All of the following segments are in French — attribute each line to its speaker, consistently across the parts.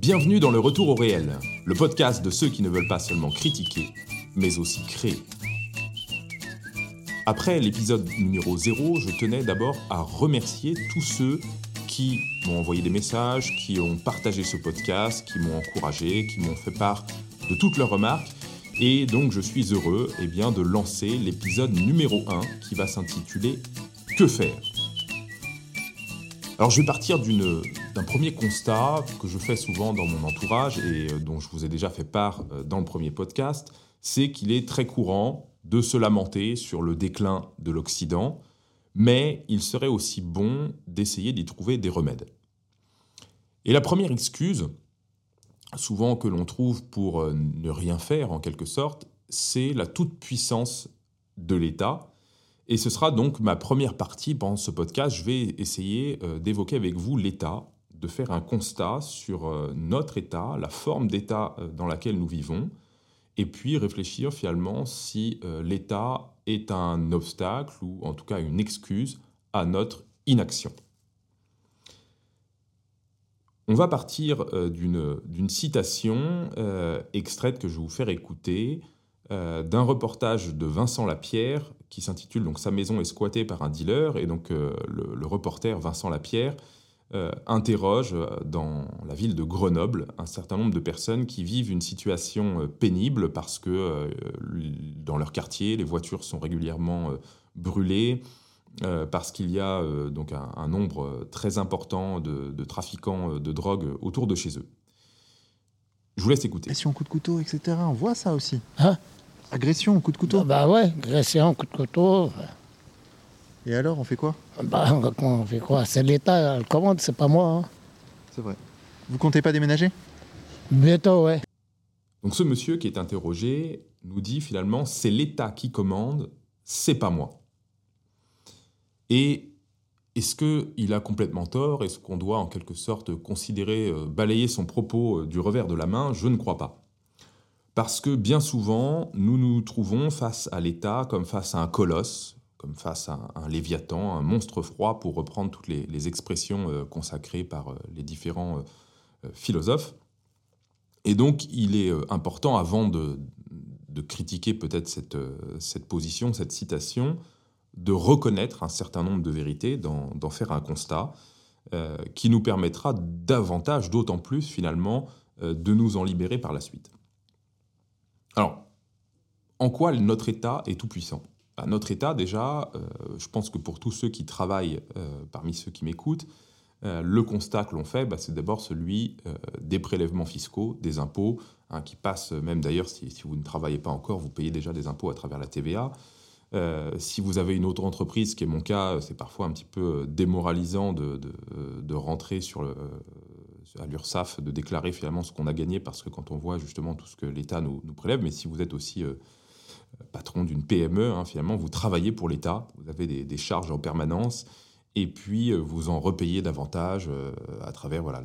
Speaker 1: Bienvenue dans le Retour au réel, le podcast de ceux qui ne veulent pas seulement critiquer, mais aussi créer. Après l'épisode numéro 0, je tenais d'abord à remercier tous ceux qui m'ont envoyé des messages, qui ont partagé ce podcast, qui m'ont encouragé, qui m'ont fait part de toutes leurs remarques. Et donc je suis heureux eh bien, de lancer l'épisode numéro 1 qui va s'intituler Que faire? Alors je vais partir d'un premier constat que je fais souvent dans mon entourage et euh, dont je vous ai déjà fait part euh, dans le premier podcast, c'est qu'il est très courant de se lamenter sur le déclin de l'Occident, mais il serait aussi bon d'essayer d'y trouver des remèdes. Et la première excuse, souvent que l'on trouve pour euh, ne rien faire en quelque sorte, c'est la toute-puissance de l'État et ce sera donc ma première partie pendant ce podcast. Je vais essayer euh, d'évoquer avec vous l'État, de faire un constat sur euh, notre État, la forme d'État euh, dans laquelle nous vivons, et puis réfléchir finalement si l'État est un obstacle ou en tout cas une excuse à notre inaction. On va partir d'une citation extraite que je vais vous faire écouter d'un reportage de Vincent Lapierre qui s'intitule donc Sa maison est squattée par un dealer. Et donc euh, le, reporter Vincent Lapierre euh, interroge euh, dans la ville de Grenoble un certain nombre de personnes qui vivent une situation pénible parce que dans leur quartier, les voitures sont régulièrement brûlées. parce qu'il y a donc un, nombre très important de, trafiquants de drogue autour de chez eux. Je vous laisse écouter.
Speaker 2: on coup de couteau, etc. On voit ça aussi.
Speaker 3: Hein
Speaker 2: Agression, coup de couteau
Speaker 3: Bah ouais, agression, coup de couteau.
Speaker 2: Et alors, on fait quoi?
Speaker 3: Bah, on fait quoi? C'est l'État, le commande, c'est pas moi. Hein.
Speaker 2: C'est vrai. Vous comptez pas déménager?
Speaker 3: Bientôt, ouais.
Speaker 1: Donc ce monsieur qui est interrogé nous dit finalement, c'est l'État qui commande, c'est pas moi. Et est-ce qu'il a complètement tort? Est-ce qu'on doit en quelque sorte considérer, euh, balayer son propos euh, du revers de la main? Je ne crois pas. Parce que bien souvent, nous nous trouvons face à l'État comme face à un colosse, comme face à un, léviathan, un monstre froid, pour reprendre toutes les, expressions euh, consacrées par les différents philosophes. Et donc, il est important, avant de, critiquer peut-être cette, position, cette citation, de reconnaître un certain nombre de vérités, d'en faire un constat, qui nous permettra davantage, d'autant plus finalement, de nous en libérer par la suite. Alors, en quoi notre État est tout-puissant bah, Notre État, déjà, euh, je pense que pour tous ceux qui travaillent, euh, parmi ceux qui m'écoutent, euh, le constat que l'on fait, bah, c'est d'abord celui des prélèvements fiscaux, des impôts, hein, qui passent, même d'ailleurs, si, vous ne travaillez pas encore, vous payez déjà des impôts à travers la TVA. Si vous avez une autre entreprise, ce qui est mon cas, c'est parfois un petit peu démoralisant de, de rentrer sur à l'URSSAF de déclarer finalement ce qu'on a gagné parce que quand on voit justement tout ce que l'État nous, prélève, mais si vous êtes aussi euh, patron d'une PME, hein, finalement vous travaillez pour l'État, vous avez des, charges en permanence et puis euh, vous en repayez davantage euh, à travers voilà,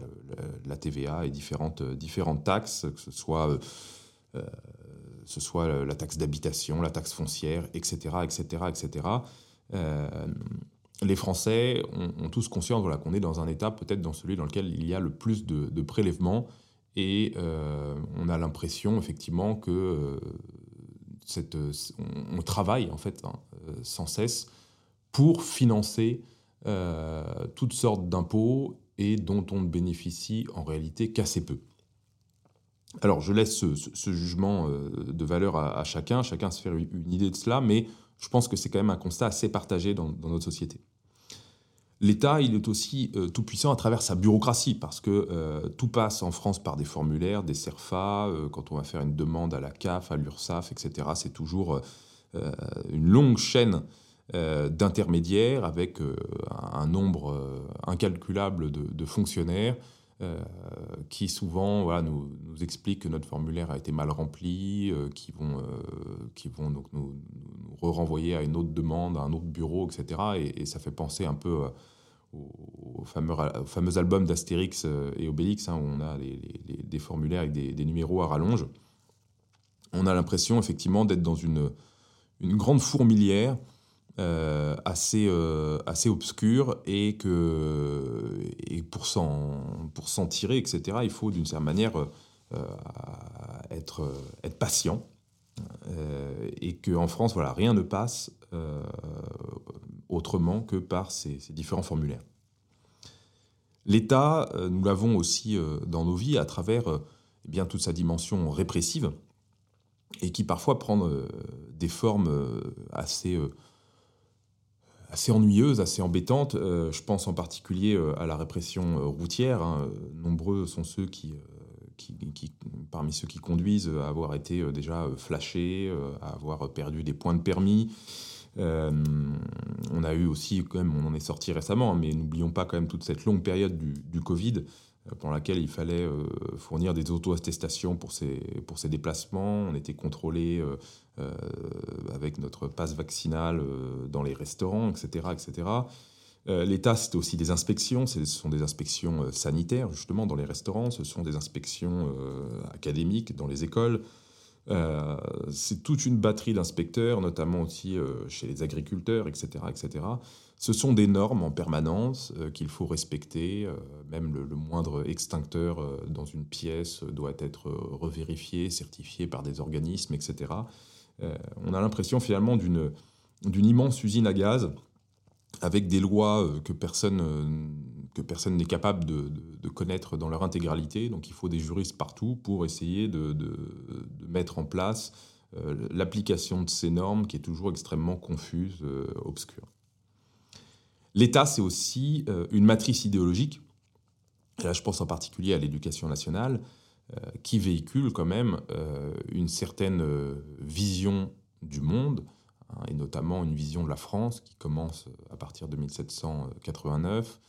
Speaker 1: la TVA et différentes taxes, que ce soit, ce soit la taxe d'habitation, la taxe foncière, etc. etc., etc les Français ont, tous conscience voilà, qu'on est dans un état peut-être dans celui dans lequel il y a le plus de, prélèvements et euh, on a l'impression effectivement que euh, on, travaille en fait hein, euh, sans cesse pour financer toutes sortes d'impôts et dont on ne bénéficie en réalité qu'assez peu. Alors je laisse ce, jugement de valeur à, chacun, chacun se faire une idée de cela, mais je pense que c'est quand même un constat assez partagé dans notre société. L'État, il est aussi euh, tout puissant à travers sa bureaucratie, parce que euh, tout passe en France par des formulaires, des CERFA, euh, quand on va faire une demande à la CAF, à l'URSSAF, etc. C'est toujours une longue chaîne d'intermédiaires avec un nombre incalculable de, fonctionnaires qui souvent nous, nous, expliquent que notre formulaire a été mal rempli, qui vont, qui vont donc nous, nous renvoyer à une autre demande, à un autre bureau, etc. Et, ça fait penser un peu au, fameux, fameux album d'Astérix euh, et Obélix, hein, où on a des formulaires avec des, numéros à rallonge. On a l'impression effectivement d'être dans une grande fourmilière euh, assez, euh, assez obscur et que et pour s'en pour s'en tirer, etc. Il faut d'une certaine manière euh, être être patient et qu'en France, voilà, rien ne passe autrement que par ces, ces différents formulaires. L'État, nous l'avons aussi dans nos vies à travers eh bien toute sa dimension répressive et qui parfois prend des formes assez assez ennuyeuse, assez embêtante. Euh, je pense en particulier euh, à la répression euh, routière. Hein. Nombreux sont ceux qui, parmi ceux qui conduisent, à avoir été déjà flashés, à avoir perdu des points de permis. on a eu aussi, quand même, on en est sorti récemment, hein, mais n'oublions pas quand même toute cette longue période du Covid pendant laquelle il fallait fournir des auto-attestations pour ces, pour ces déplacements. On était contrôlé euh, avec notre passe vaccinal euh, dans les restaurants, etc. etc. Euh, L'État, c'est aussi des inspections, ce sont des inspections sanitaires, justement, dans les restaurants, ce sont des inspections académiques dans les écoles. c'est toute une batterie d'inspecteurs, notamment aussi chez les agriculteurs, etc., etc. Ce sont des normes en permanence qu'il faut respecter. même le, moindre extincteur dans une pièce doit être revérifié, certifié par des organismes, etc. Euh, on a l'impression finalement d'une immense usine à gaz avec des lois euh, euh, que personne n'est capable de, connaître dans leur intégralité. Donc il faut des juristes partout pour essayer de, mettre en place l'application de ces normes qui est toujours extrêmement confuse, obscure. L'État, c'est aussi une matrice idéologique. Là, je pense en particulier à l'éducation nationale. Euh, qui véhicule quand même euh, une certaine euh, vision du monde, hein, et notamment une vision de la France qui commence à partir de 1789,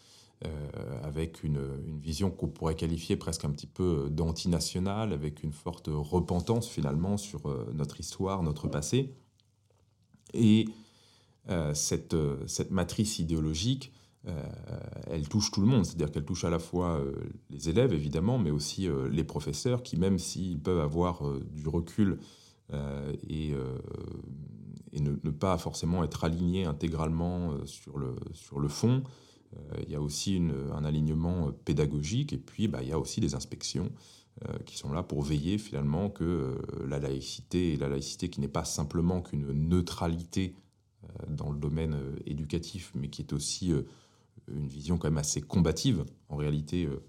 Speaker 1: avec une, vision qu'on pourrait qualifier presque un petit peu d'antinationale, avec une forte repentance finalement sur notre histoire, notre passé. Et cette, cette matrice idéologique euh, elle touche tout le monde, c'est-à-dire qu'elle touche à la fois euh, les élèves, évidemment, mais aussi euh, les professeurs, qui, même s'ils peuvent avoir du recul et, ne, pas forcément être alignés intégralement sur, le, sur le fond, il y a aussi un alignement pédagogique, et puis bah, il y a aussi des inspections qui sont là pour veiller finalement que la laïcité, et la laïcité qui n'est pas simplement qu'une neutralité dans le domaine éducatif, mais qui est aussi une vision quand même assez combative, en réalité, euh,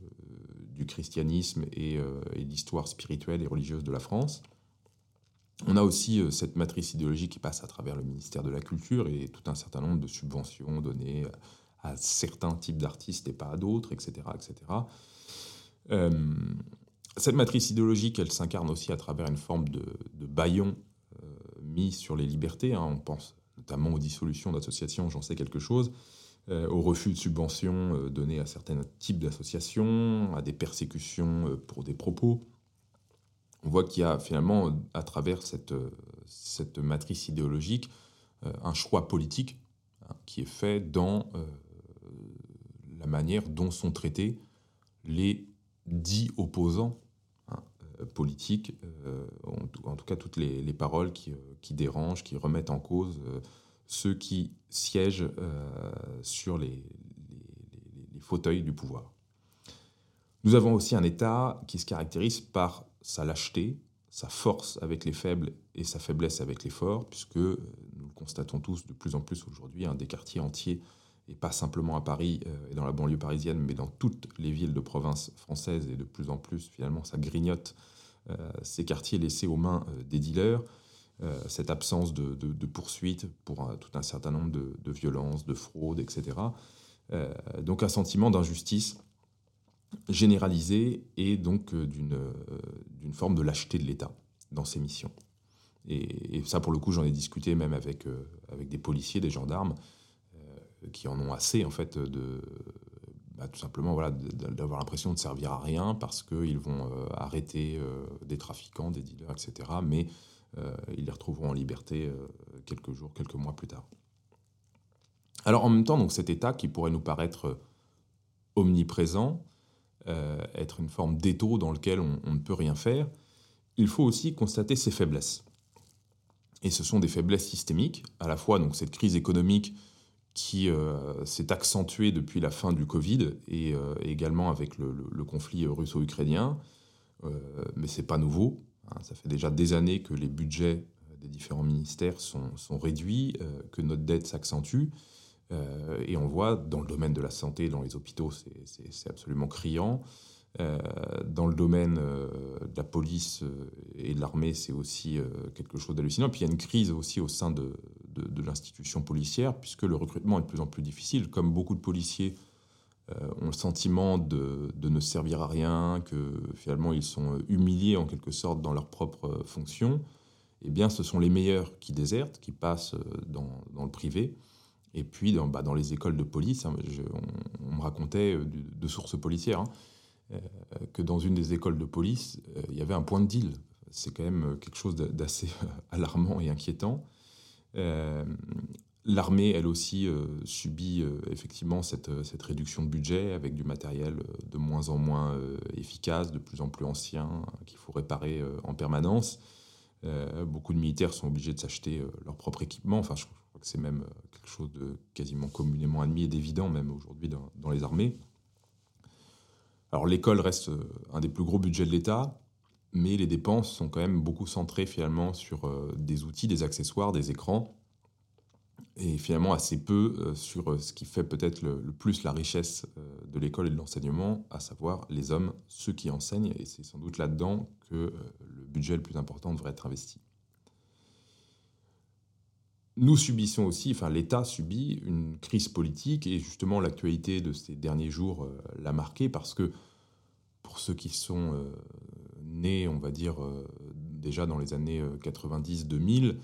Speaker 1: du christianisme et, euh, de l'histoire spirituelle et religieuse de la France. On a aussi euh, cette matrice idéologique qui passe à travers le ministère de la Culture et tout un certain nombre de subventions données à certains types d'artistes et pas à d'autres, etc. etc. cette matrice idéologique, elle s'incarne aussi à travers une forme de, de baillon mis sur les libertés. Hein. On pense notamment aux dissolutions d'associations, j'en sais quelque chose. Euh, au refus de subventions euh, données à certains types d'associations, à des persécutions euh, pour des propos. On voit qu'il y a finalement, à travers cette, cette matrice idéologique, un choix politique hein, qui est fait dans la manière dont sont traités les dix opposants hein, politiques, en, tout cas toutes les, les paroles qui, qui, dérangent, qui remettent en cause ceux qui siègent euh, sur les, fauteuils du pouvoir. Nous avons aussi un État qui se caractérise par sa lâcheté, sa force avec les faibles et sa faiblesse avec les forts, puisque euh, nous le constatons tous de plus en plus aujourd'hui, des quartiers entiers, et pas simplement à Paris euh, et dans la banlieue parisienne, mais dans toutes les villes de province françaises, et de plus en plus finalement ça grignote ces quartiers laissés aux mains des dealers. Euh, cette absence de, poursuite pour tout un certain nombre de, violences, de fraudes, etc. Euh, donc un sentiment d'injustice généralisé et donc euh, d'une forme de lâcheté de l'État dans ses missions. Et, ça, pour le coup, j'en ai discuté même avec, avec des policiers, des gendarmes, qui en ont assez, en fait, de, bah, tout simplement voilà, d'avoir l'impression de servir à rien parce qu'ils vont arrêter des trafiquants, des dealers, etc. Mais ils les retrouveront en liberté euh, quelques jours, quelques mois plus tard. Alors en même temps, donc, cet état qui pourrait nous paraître euh, omniprésent, être une forme d'étau dans lequel on, ne peut rien faire, il faut aussi constater ses faiblesses. Et ce sont des faiblesses systémiques, à la fois donc cette crise économique qui s'est accentuée depuis la fin du Covid et également avec le, conflit russo-ukrainien. mais c'est pas nouveau. Hein. ça fait déjà des années que les budgets des différents ministères sont, réduits, que notre dette s'accentue. Euh, et on voit dans le domaine de la santé, dans les hôpitaux, c'est absolument criant. Euh, dans le domaine euh, de la police et de l'armée, c'est aussi quelque chose d'hallucinant. Puis il y a une crise aussi au sein de, l'institution policière, puisque le recrutement est de plus en plus difficile. Comme beaucoup de policiers ont le sentiment de, de, ne servir à rien, que finalement ils sont humiliés en quelque sorte dans leur propre fonction, eh bien ce sont les meilleurs qui désertent, qui passent dans, dans le privé. Et puis, dans, bah, dans les écoles de police, hein, on, me racontait euh, de, sources policières hein, euh, que dans une des écoles de police, euh, il y avait un point de deal. C'est quand même quelque chose d'assez alarmant et inquiétant. L'armée, elle aussi, subit effectivement cette, cette, réduction de budget avec du matériel de moins en moins efficace, de plus en plus ancien, qu'il faut réparer en permanence. beaucoup de militaires sont obligés de s'acheter leur propre équipement. Enfin, je, c'est même euh, quelque chose de quasiment communément admis et d'évident même aujourd'hui dans, les armées. Alors l'école reste euh, un des plus gros budgets de l'État, mais les dépenses sont quand même beaucoup centrées finalement sur euh, des outils, des accessoires, des écrans, et finalement assez peu sur ce qui fait peut-être le, plus la richesse de l'école et de l'enseignement, à savoir les hommes, ceux qui enseignent, et c'est sans doute là-dedans que le budget le plus important devrait être investi. Nous subissons aussi, enfin l'État subit une crise politique et justement l'actualité de ces derniers jours euh, l'a marqué parce que pour ceux qui sont euh, nés, on va dire, euh, déjà dans les années 90-2000,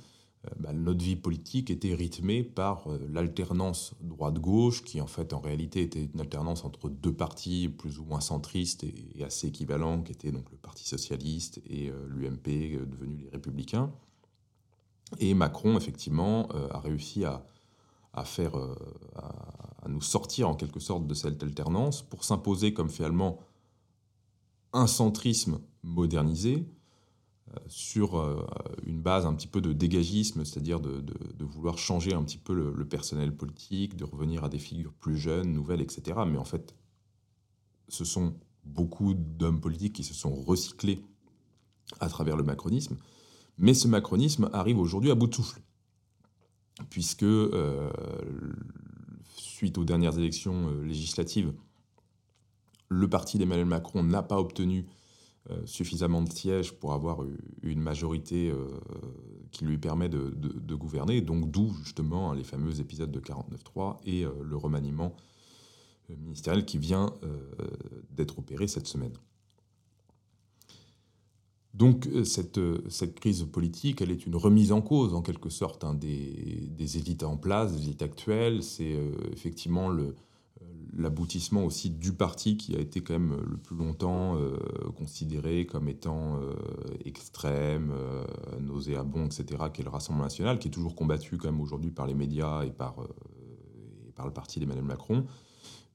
Speaker 1: bah, notre vie politique était rythmée par l'alternance droite-gauche qui en fait en réalité était une alternance entre deux partis plus ou moins centristes et, assez équivalents qui étaient donc le Parti socialiste et l'UMP devenu les Républicains. Et Macron, effectivement, euh, a réussi à, faire, euh, à, nous sortir en quelque sorte de cette alternance pour s'imposer comme finalement un centrisme modernisé euh, sur une base un petit peu de dégagisme, c'est-à-dire de, vouloir changer un petit peu le, personnel politique, de revenir à des figures plus jeunes, nouvelles, etc. Mais en fait, ce sont beaucoup d'hommes politiques qui se sont recyclés à travers le macronisme. Mais ce macronisme arrive aujourd'hui à bout de souffle, puisque euh, suite aux dernières élections euh, législatives, le parti d'Emmanuel Macron n'a pas obtenu euh, suffisamment de sièges pour avoir une majorité qui lui permet de, gouverner, donc d'où justement les fameux épisodes de 49.3 et le remaniement ministériel qui vient d'être opéré cette semaine. Donc euh, cette, euh, cette, crise politique, elle est une remise en cause en quelque sorte hein, des, élites en place, des élites actuelles. C'est euh, effectivement l'aboutissement aussi du parti qui a été quand même le plus longtemps considéré comme étant extrême, nauséabond, etc., qui est le Rassemblement national, qui est toujours combattu quand même aujourd'hui par les médias et par, et par le parti d'Emmanuel Macron,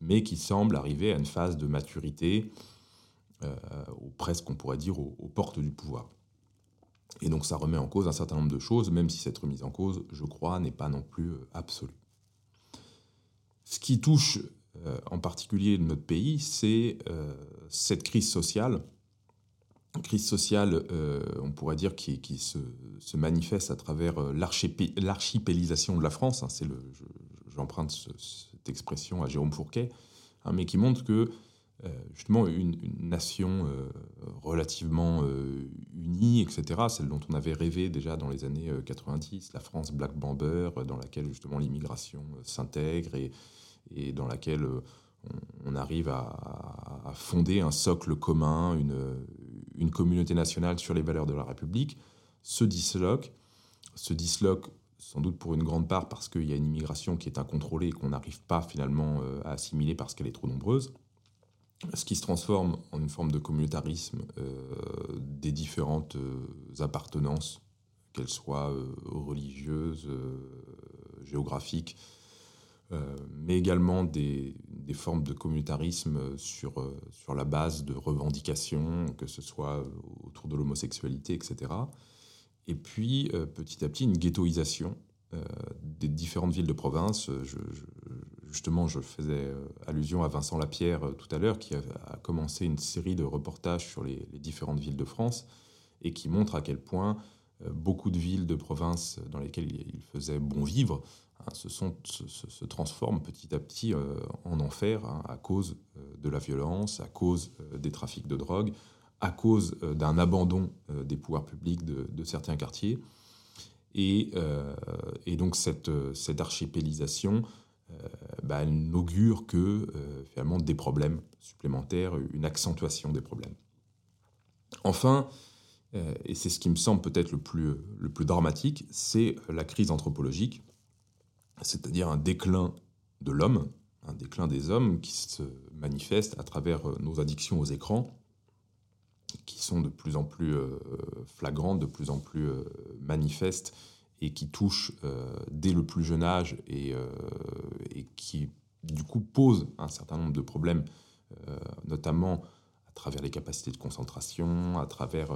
Speaker 1: mais qui semble arriver à une phase de maturité euh, ou presque on pourrait dire aux, portes du pouvoir. Et donc ça remet en cause un certain nombre de choses, même si cette remise en cause, je crois, n'est pas non plus euh, absolue. Ce qui touche euh, en particulier notre pays, c'est cette crise sociale. crise sociale, on pourrait dire, qui, se, manifeste à travers l'archipélisation de la France. Hein, c'est j'emprunte cette expression à Jérôme Fourquet, hein, mais qui montre que euh, justement une, nation euh, relativement euh, unie, etc., celle dont on avait rêvé déjà dans les années 90, la France Black Bamber, dans laquelle justement l'immigration s'intègre et, et, dans laquelle on, arrive à, fonder un socle commun, une, communauté nationale sur les valeurs de la République, se disloque, se disloque sans doute pour une grande part parce qu'il y a une immigration qui est incontrôlée et qu'on n'arrive pas finalement à assimiler parce qu'elle est trop nombreuse ce qui se transforme en une forme de communautarisme euh, des différentes euh, appartenances, qu'elles soient euh, religieuses, géographiques, mais également des, formes de communautarisme sur, sur la base de revendications, que ce soit autour de l'homosexualité, etc. et puis petit à petit une ghettoisation des différentes villes de province. justement, je faisais allusion à Vincent Lapierre tout à l'heure, qui a, commencé une série de reportages sur les, différentes villes de France et qui montre à quel point beaucoup de villes de province dans lesquelles il faisait bon vivre se, sont, se, transforment petit à petit euh, en enfer hein, à cause euh, de la violence, à cause euh, des trafics de drogue, à cause d'un abandon des pouvoirs publics de, certains quartiers. Et, donc cette, cette archipélisation, bah, elle n'augure que finalement des problèmes supplémentaires, une accentuation des problèmes. Enfin, et c'est ce qui me semble peut-être le plus dramatique, c'est la crise anthropologique c'est-à-dire un déclin de l'homme, un déclin des hommes qui se manifeste à travers euh, nos addictions aux écrans, qui sont de plus en plus euh, flagrantes, de plus en plus euh, manifestes, et qui touchent dès le plus jeune âge et, qui, du coup, posent un certain nombre de problèmes, notamment travers les capacités de concentration, à travers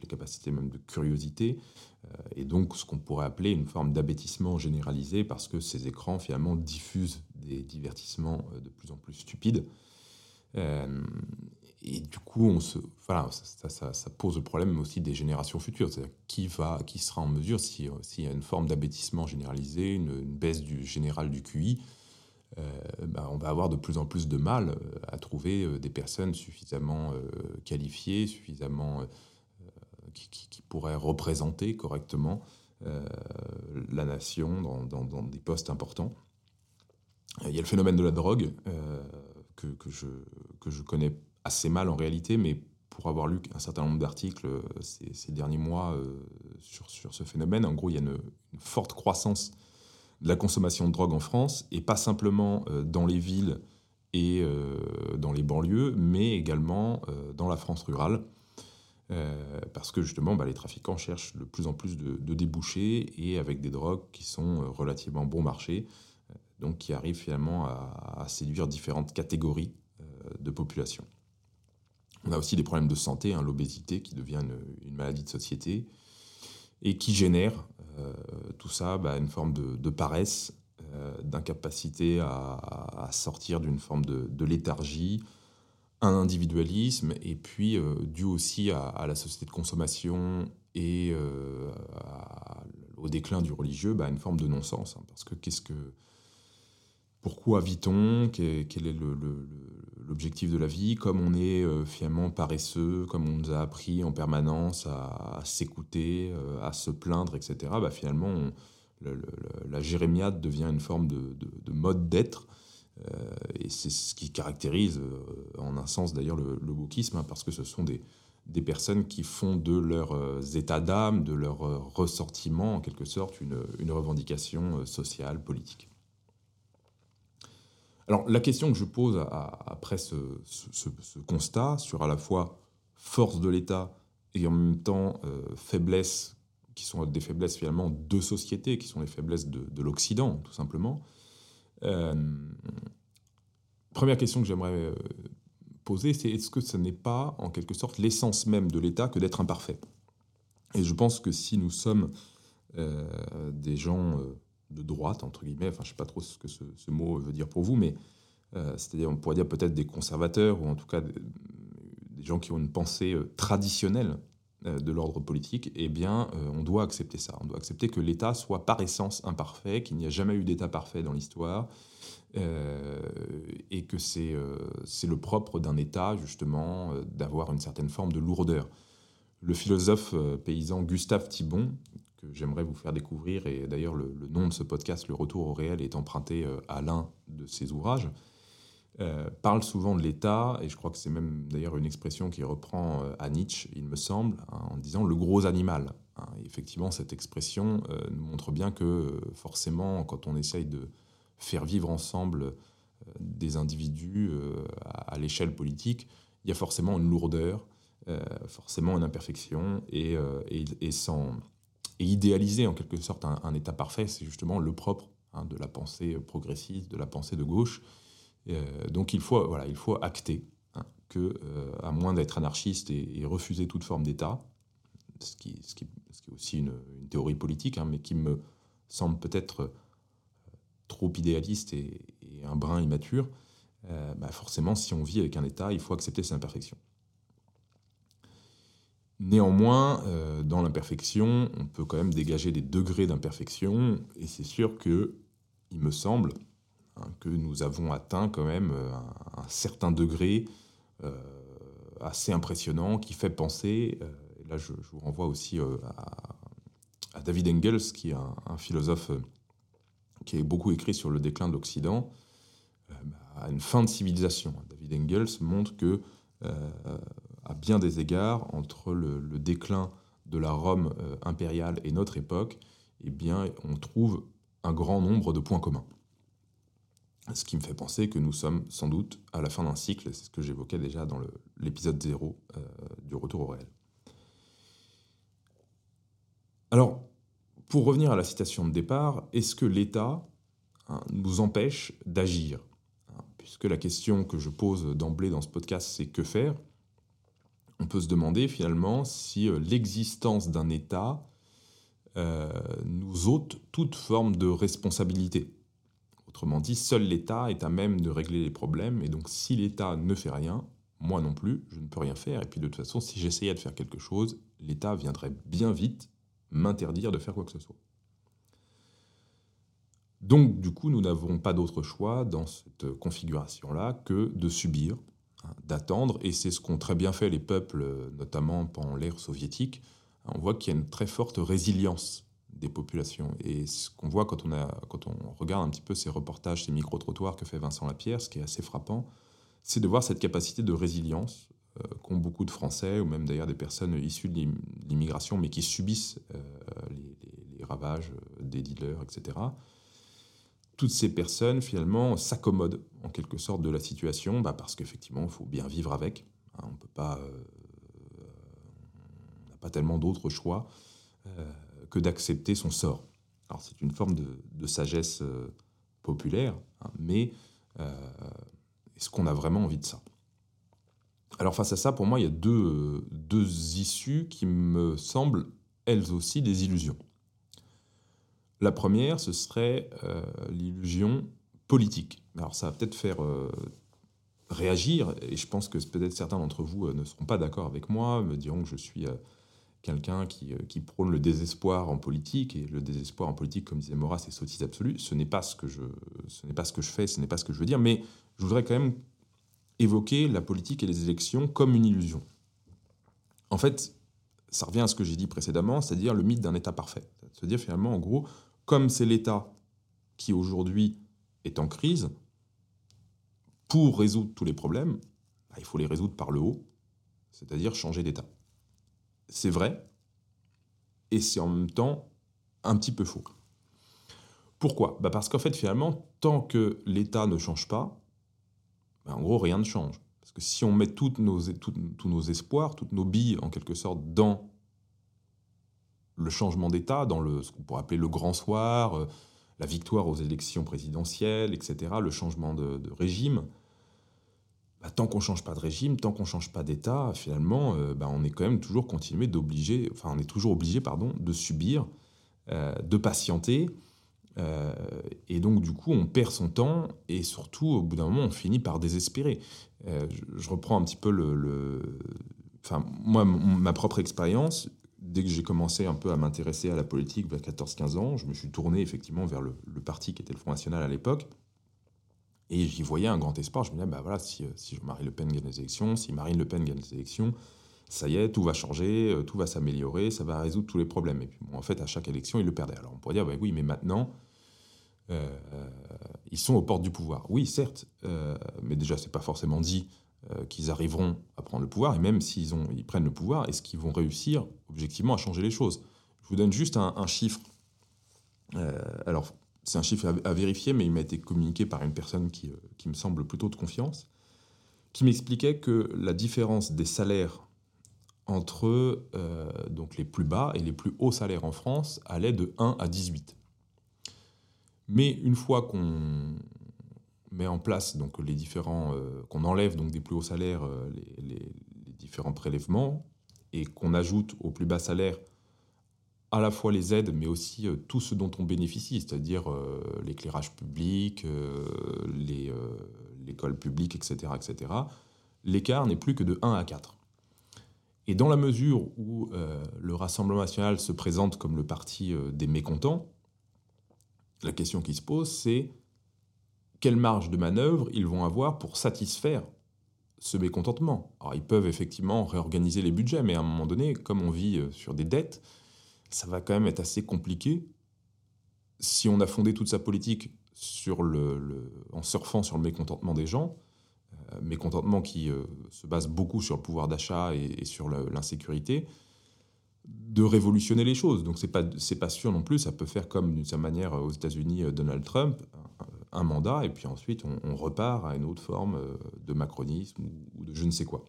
Speaker 1: les capacités même de curiosité, euh, et donc ce qu'on pourrait appeler une forme d'abêtissement généralisé parce que ces écrans finalement diffusent des divertissements euh, de plus en plus stupides. Euh, et du coup, on se, voilà, ça, pose le problème aussi des générations futures. C'est-à-dire qui, va, qui sera en mesure, s'il y a une forme d'abêtissement généralisé, une, baisse du général du QI, ben, on va avoir de plus en plus de mal à trouver des personnes suffisamment qualifiées, suffisamment qui, pourrait représenter correctement euh, la nation dans, des postes importants. Il y a le phénomène de la drogue, euh, que, je, que je connais assez mal en réalité, mais pour avoir lu un certain nombre d'articles euh, ces, derniers mois sur, sur, ce phénomène, en gros, il y a une, forte croissance de la consommation de drogue en France, et pas simplement dans les villes et dans les banlieues, mais également dans la France rurale. Euh, parce que justement, bah, les trafiquants cherchent de plus en plus de, débouchés et avec des drogues qui sont euh, relativement bon marché, euh, donc qui arrivent finalement à, séduire différentes catégories de population. On a aussi des problèmes de santé, hein, l'obésité qui devient une, maladie de société et qui génère tout ça bah, une forme de, paresse, d'incapacité à, sortir d'une forme de léthargie, un individualisme et puis euh, dû aussi à, la société de consommation et euh, au déclin du religieux, bah, une forme de non-sens. Hein, parce que qu'est-ce que pourquoi vit-on? Quel est l'objectif de la vie Comme on est euh, finalement paresseux, comme on nous a appris en permanence à, s'écouter, à se plaindre, etc., bah, finalement, la jérémiade devient une forme de, de mode d'être euh, et c'est ce qui caractérise, euh, en un sens d'ailleurs, le, le hein, parce que ce sont des, des personnes qui font de leurs euh, états d'âme, de leur ressortiment, en quelque sorte, une, une revendication sociale, politique. Alors la question que je pose après ce, constat sur à la fois force de l'État et en même temps faiblesse, qui sont des faiblesses finalement de société, qui sont les faiblesses de, de l'Occident, tout simplement, euh, première question que j'aimerais euh, poser, c'est est-ce que ce n'est pas en quelque sorte l'essence même de l'État que d'être imparfait? Et je pense que si nous sommes euh, des gens de droite, entre guillemets, enfin je ne sais pas trop ce que ce, mot veut dire pour vous, mais c'est-à-dire on pourrait dire peut-être des conservateurs, ou en tout cas des, gens qui ont une pensée traditionnelle de l'ordre politique, eh bien, on doit accepter ça. On doit accepter que l'État soit par essence imparfait, qu'il n'y a jamais eu d'État parfait dans l'histoire, euh, et que c'est euh, le propre d'un État, justement, euh, d'avoir une certaine forme de lourdeur. Le philosophe paysan Gustave Thibon, j'aimerais vous faire découvrir, et d'ailleurs le, nom de ce podcast, Le Retour au réel, est emprunté à l'un de ses ouvrages, parle souvent de l'État, et je crois que c'est même d'ailleurs une expression qui reprend à Nietzsche, il me semble, hein, en disant le gros animal. Hein. effectivement, cette expression nous montre bien que forcément, quand on essaye de faire vivre ensemble euh, des individus euh, à, l'échelle politique, il y a forcément une lourdeur, euh, forcément une imperfection, et, sans, et idéaliser en quelque sorte un, État parfait, c'est justement le propre hein, de la pensée progressiste, de la pensée de gauche. donc il faut, voilà, il faut acter hein, que, à moins d'être anarchiste et, refuser toute forme d'État, ce qui, est aussi une, théorie politique, hein, mais qui me semble peut-être euh, trop idéaliste et, un brin immature, euh, bah forcément, si on vit avec un État, il faut accepter ses imperfections. Néanmoins, euh, dans l'imperfection, on peut quand même dégager des degrés d'imperfection, et c'est sûr que, il me semble, hein, que nous avons atteint quand même euh, un, certain degré euh, assez impressionnant qui fait penser, et là je, vous renvoie aussi à, David Engels, qui est un, philosophe qui a beaucoup écrit sur le déclin de l'Occident, bah, à une fin de civilisation. David Engels montre que, à bien des égards, entre le, déclin de la Rome euh, impériale et notre époque, eh bien, on trouve un grand nombre de points communs. Ce qui me fait penser que nous sommes sans doute à la fin d'un cycle, c'est ce que j'évoquais déjà dans l'épisode 0 euh, du Retour au réel. Alors, pour revenir à la citation de départ, est-ce que l'État hein, nous empêche d'agir? Hein, Puisque la question que je pose d'emblée dans ce podcast, c'est que faire? On peut se demander finalement si euh, l'existence d'un État euh, nous ôte toute forme de responsabilité. Autrement dit, seul l'État est à même de régler les problèmes, et donc si l'État ne fait rien, moi non plus, je ne peux rien faire, et puis de toute façon, si j'essayais de faire quelque chose, l'État viendrait bien vite m'interdire de faire quoi que ce soit. Donc, du coup, nous n'avons pas d'autre choix dans cette configuration-là que de subir, d'attendre, et c'est ce qu'ont très bien fait les peuples, euh, notamment pendant l'ère soviétique. On voit qu'il y a une très forte résilience des populations. Et ce qu'on voit quand on, a, quand on regarde un petit peu ces reportages, ces micro-trottoirs que fait Vincent Lapierre, ce qui est assez frappant, c'est de voir cette capacité de résilience euh, qu'ont beaucoup de Français, ou même d'ailleurs des personnes issues de l'im- l'immigration, mais qui subissent euh, les, les- ravages des dealers, etc. Toutes ces personnes, finalement, s'accommodent en quelque sorte de la situation, bah, parce qu'effectivement, il faut bien vivre avec. hein, on peut pas... euh, n'a pas tellement d'autres choix euh, que d'accepter son sort. Alors c'est une forme de, sagesse euh, populaire, hein, mais est-ce qu'on a vraiment envie de ça? Alors face à ça, pour moi, il y a deux issues qui me semblent, elles aussi, des illusions. La première, ce serait euh, l'illusion politique. Alors ça va peut-être faire euh, réagir, et je pense que peut-être certains d'entre vous euh, ne seront pas d'accord avec moi, me diront que je suis quelqu'un qui, prône le désespoir en politique, et le désespoir en politique, comme disait Maurras, c'est sottise absolue. Ce n'est pas ce que je, ce n'est pas ce que je fais, ce n'est pas ce que je veux dire, mais je voudrais quand même évoquer la politique et les élections comme une illusion. En fait, ça revient à ce que j'ai dit précédemment, c'est-à-dire le mythe d'un État parfait. C'est-à-dire finalement, en gros, comme c'est l'État qui aujourd'hui est en crise, pour résoudre tous les problèmes, bah, il faut les résoudre par le haut, c'est-à-dire changer d'État. C'est vrai, et c'est en même temps un petit peu faux. Pourquoi? Bah Parce qu'en fait, finalement, tant que l'État ne change pas, bah, en gros, rien ne change. Parce que si on met nos, tous nos espoirs, toutes nos billes, en quelque sorte, dans le changement d'État, dans le, ce qu'on pourrait appeler le grand soir, euh, la victoire aux élections présidentielles, etc., le changement de, régime, bah, tant qu'on ne change pas de régime, tant qu'on ne change pas d'État, finalement, euh, bah, on est quand même toujours continué d'obliger, enfin, on est toujours obligé, pardon, de subir, euh, de patienter, et donc, du coup, on perd son temps et surtout, au bout d'un moment, on finit par désespérer. Je, reprends un petit peu le. Enfin, moi, ma propre expérience, dès que j'ai commencé un peu à m'intéresser à la politique vers 14-15 ans, je me suis tourné effectivement vers le, parti qui était le Front National à l'époque. Et j'y voyais un grand espoir. Je me disais, bah voilà, si, euh, si Jean-Marie Le Pen gagne les élections, si Marine Le Pen gagne les élections, ça y est, tout va changer, euh, tout va s'améliorer, ça va résoudre tous les problèmes. Et puis, bon, en fait, à chaque élection, ils le perdaient. Alors, on pourrait dire, bah oui, mais maintenant, euh, ils sont aux portes du pouvoir. Oui, certes, mais déjà, c'est pas forcément dit qu'ils arriveront à prendre le pouvoir, et même s'ils ont, ils prennent le pouvoir, est-ce qu'ils vont réussir objectivement à changer les choses? Je vous donne juste un, chiffre. Euh, alors, c'est un chiffre à, vérifier, mais il m'a été communiqué par une personne qui, euh, qui me semble plutôt de confiance, qui m'expliquait que la différence des salaires entre euh, donc les plus bas et les plus hauts salaires en France allait de 1 à 18. Mais une fois qu'on met en place donc les différents, euh, qu'on enlève donc des plus hauts salaires euh, les, les- les différents prélèvements, et qu'on ajoute au plus bas salaire à la fois les aides, mais aussi euh, tout ce dont on bénéficie, c'est-à-dire euh, l'éclairage public, euh, l'école publique, etc., etc., l'écart n'est plus que de 1 à 4. Et dans la mesure où le Rassemblement national se présente comme le parti des mécontents, la question qui se pose, c'est quelle marge de manœuvre ils vont avoir pour satisfaire ce mécontentement. Alors ils peuvent effectivement réorganiser les budgets, mais à un moment donné, comme on vit sur des dettes, ça va quand même être assez compliqué si on a fondé toute sa politique en surfant sur le mécontentement des gens, euh, mécontentement qui euh, se base beaucoup sur le pouvoir d'achat et, sur l'insécurité, de révolutionner les choses. Donc c'est pas pas sûr non plus. Ça peut faire comme d'une certaine manière aux États-Unis euh, Donald Trump, un, mandat et puis ensuite on, repart à une autre forme de macronisme ou de je ne sais quoi.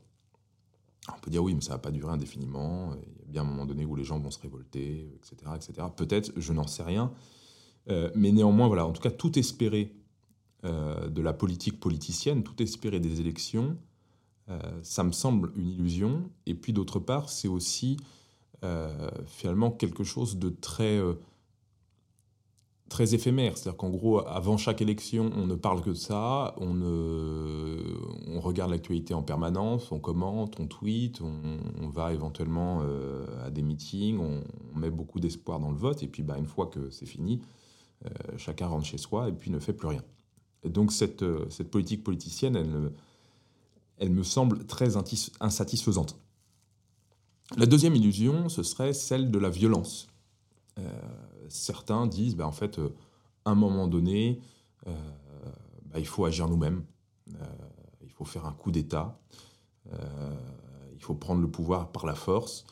Speaker 1: On peut dire oui, mais ça va pas durer indéfiniment. Il y a bien un moment donné où les gens vont se révolter, etc., etc. Peut-être, je n'en sais rien. Euh, mais néanmoins, voilà, en tout cas, tout espérer euh, de la politique politicienne, tout espérer des élections, euh, ça me semble une illusion. Et puis d'autre part, c'est aussi finalement quelque chose de très très éphémère. C'est-à-dire qu'en gros, avant chaque élection, on ne parle que de ça, on, regarde l'actualité en permanence, on commente, on tweet, on, va éventuellement euh, à des meetings, on, met beaucoup d'espoir dans le vote, et puis bah, une fois que c'est fini, euh, chacun rentre chez soi et puis ne fait plus rien. Donc cette, euh, cette politique politicienne, elle me semble très insatisfaisante. La deuxième illusion, ce serait celle de la violence certains disent, bah, en fait, euh, à un moment donné, euh, bah, il faut agir nous-mêmes, euh, il faut faire un coup d'État, il faut prendre le pouvoir par la force.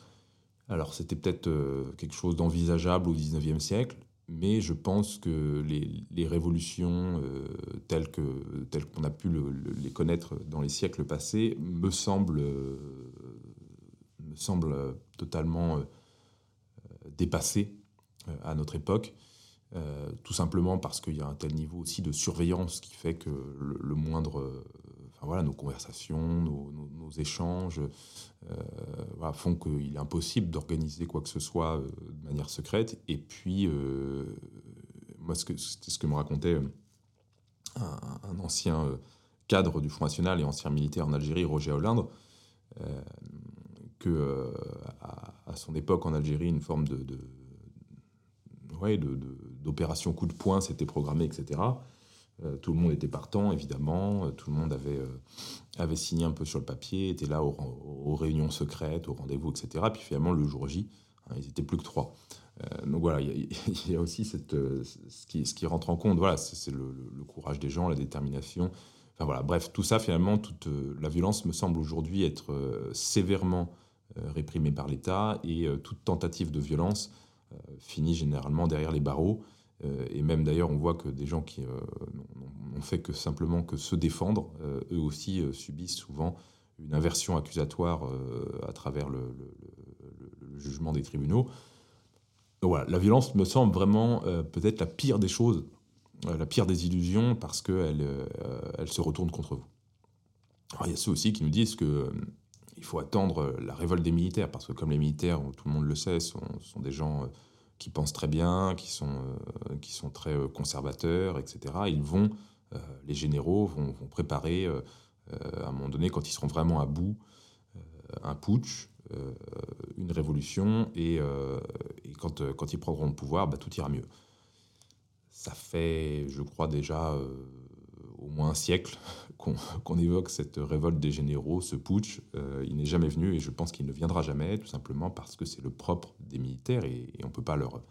Speaker 1: Alors c'était peut-être quelque chose d'envisageable au XIXe siècle, mais je pense que les, révolutions telles qu'on a pu les connaître dans les siècles passés me semblent, me semblent totalement dépassées à notre époque. Euh, tout simplement parce qu'il y a un tel niveau aussi de surveillance qui fait que le, moindre, euh, enfin voilà, nos conversations, nos, échanges font qu'il est impossible d'organiser quoi que ce soit de manière secrète. Et puis, moi, c'est ce que me racontait un, ancien cadre du Front National et ancien militaire en Algérie, Roger Hollande, que à, son époque en Algérie, une forme de d'opérations coup de poing, c'était programmé, etc. Euh, tout le monde était partant, évidemment. Euh, tout le monde avait, euh, avait signé un peu sur le papier, était là aux, réunions secrètes, aux rendez-vous, etc. Puis finalement, le jour J, hein, ils étaient plus que trois. donc voilà, il y, a aussi cette, ce, qui, ce qui rentre en compte. Voilà, c'est le, courage des gens, la détermination. Enfin voilà, bref, tout ça, finalement, toute la violence me semble aujourd'hui être sévèrement réprimée par l'État et toute tentative de violence finit généralement derrière les barreaux. Euh, et même d'ailleurs, on voit que des gens qui euh, n'ont fait que simplement que se défendre, eux aussi subissent souvent une inversion accusatoire à travers le, jugement des tribunaux. voilà, la violence me semble vraiment peut-être la pire des choses, la pire des illusions, parce qu'elle elle se retourne contre vous. il y a ceux aussi qui nous disent que il faut attendre la révolte des militaires, parce que comme les militaires, tout le monde le sait, sont, sont des gens euh, qui pensent très bien, qui sont, euh, qui sont très euh, conservateurs, etc. Ils vont, les généraux vont, préparer, à un moment donné, quand ils seront vraiment à bout, un putsch, une révolution, et, et quand, quand, ils prendront le pouvoir, bah, tout ira mieux. Ça fait, je crois, déjà au moins un siècle qu'on évoque cette révolte des généraux, ce putsch. Euh, il n'est jamais venu et je pense qu'il ne viendra jamais, tout simplement parce que c'est le propre des militaires et, on ne peut pas leur,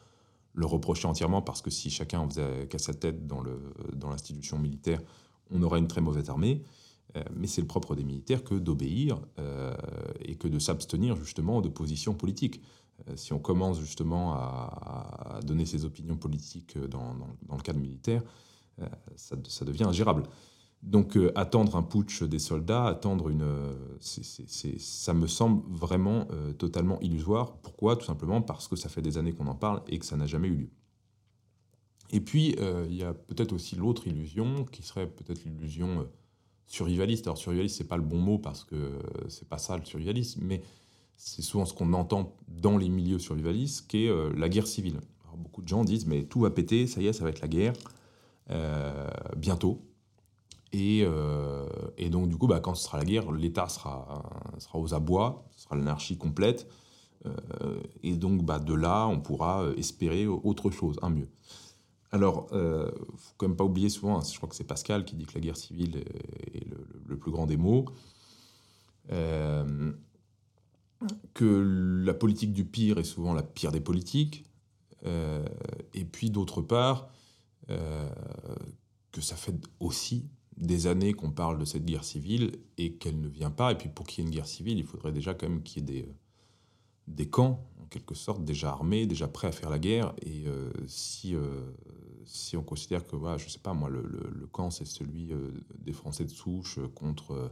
Speaker 1: le reprocher entièrement parce que si chacun faisait qu'à sa tête dans l'institution militaire, on aurait une très mauvaise armée. Euh, mais c'est le propre des militaires que d'obéir euh, et que de s'abstenir justement de positions politiques. si on commence justement à, donner ses opinions politiques dans, le cadre militaire, ça, devient ingérable. Donc euh, attendre un putsch des soldats, attendre une, euh, ça me semble vraiment totalement illusoire. Pourquoi? Tout simplement parce que ça fait des années qu'on en parle et que ça n'a jamais eu lieu. Et puis il y a peut-être aussi l'autre illusion qui serait peut-être l'illusion survivaliste. Alors survivaliste c'est pas le bon mot parce que c'est pas ça le survivalisme, mais c'est souvent ce qu'on entend dans les milieux survivalistes, qui est euh, la guerre civile. Beaucoup de gens disent, mais tout va péter, ça y est, ça va être la guerre, euh, bientôt. Et, euh, et, donc, du coup, bah, quand ce sera la guerre, l'État sera, aux abois, ce sera l'anarchie complète. et donc, bah, de là, on pourra espérer autre chose, un mieux. Alors, il ne faut quand même pas oublier souvent, hein, je crois que c'est Pascal qui dit que la guerre civile est, le, le, plus grand des maux. Euh, que la politique du pire est souvent la pire des politiques, euh, et puis d'autre part, euh, que ça fait aussi des années qu'on parle de cette guerre civile et qu'elle ne vient pas. Et puis pour qu'il y ait une guerre civile, il faudrait déjà quand même qu'il y ait des, des camps, en quelque sorte, déjà armés, déjà prêts à faire la guerre. Et euh, si, si on considère que, voilà, je sais pas, moi, le, le camp, c'est celui des Français de souche contre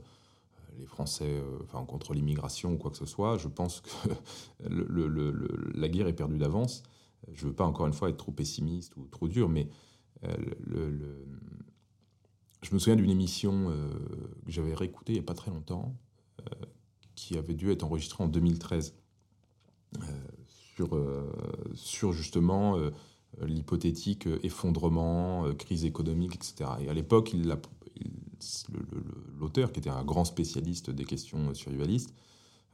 Speaker 1: les Français, euh, enfin, contre l'immigration ou quoi que ce soit, je pense que la guerre est perdue d'avance. Je ne veux pas encore une fois être trop pessimiste ou trop dur, mais euh, je me souviens d'une émission euh, que j'avais réécoutée il n'y a pas très longtemps, qui avait dû être enregistrée en 2013, sur, sur justement l'hypothétique effondrement, crise économique, etc. Et à l'époque, l'auteur, qui était un grand spécialiste des questions survivalistes,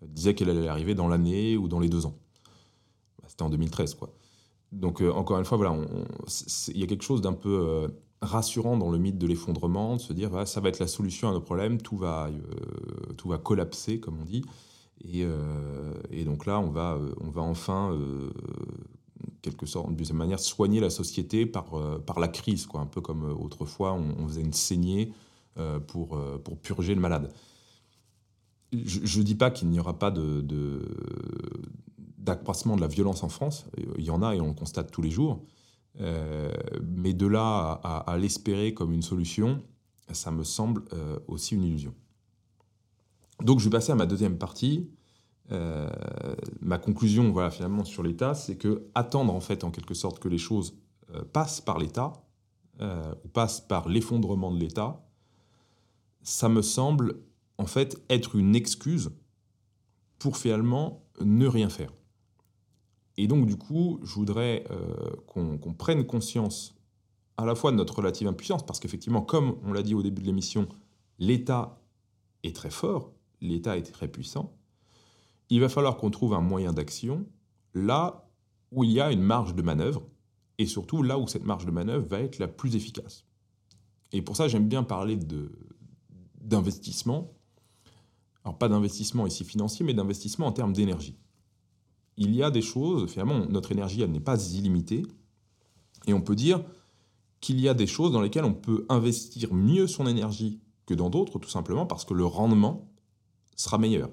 Speaker 1: euh, disait qu'elle allait arriver dans l'année ou dans les deux ans. Bah, c'était en 2013, quoi. Donc, euh, encore une fois, voilà, il y a quelque chose d'un peu euh, rassurant dans le mythe de l'effondrement, de se dire, ça va être la solution à nos problèmes, tout va, tout va collapser, comme on dit. Et, et donc là, on va, on va enfin quelque sorte, d'une certaine manière, soigner la société par, par la crise, quoi. un peu comme autrefois on, faisait une saignée euh, pour, euh, pour purger le malade. Je ne dis pas qu'il n'y aura pas d'accroissement de, de, la violence en France. Il y en a et on le constate tous les jours. Euh, mais de là à, l'espérer comme une solution, ça me semble aussi une illusion. Donc je vais passer à ma deuxième partie. ma conclusion, voilà, finalement, sur l'État, c'est que attendre en fait, en quelque sorte, que les choses passent par l'État ou passent par l'effondrement de l'État, ça me semble en fait être une excuse pour finalement ne rien faire. Et donc du coup, je voudrais euh, qu'on prenne conscience à la fois de notre relative impuissance, parce qu'effectivement, comme on l'a dit au début de l'émission, l'État est très fort, l'État est très puissant. Il va falloir qu'on trouve un moyen d'action là où il y a une marge de manœuvre, et surtout là où cette marge de manœuvre va être la plus efficace. Et pour ça, j'aime bien parler d'investissement. Alors pas d'investissement ici financier, mais d'investissement en termes d'énergie. Il y a des choses, finalement, notre énergie, elle n'est pas illimitée. Et on peut dire qu'il y a des choses dans lesquelles on peut investir mieux son énergie que dans d'autres, tout simplement parce que le rendement sera meilleur.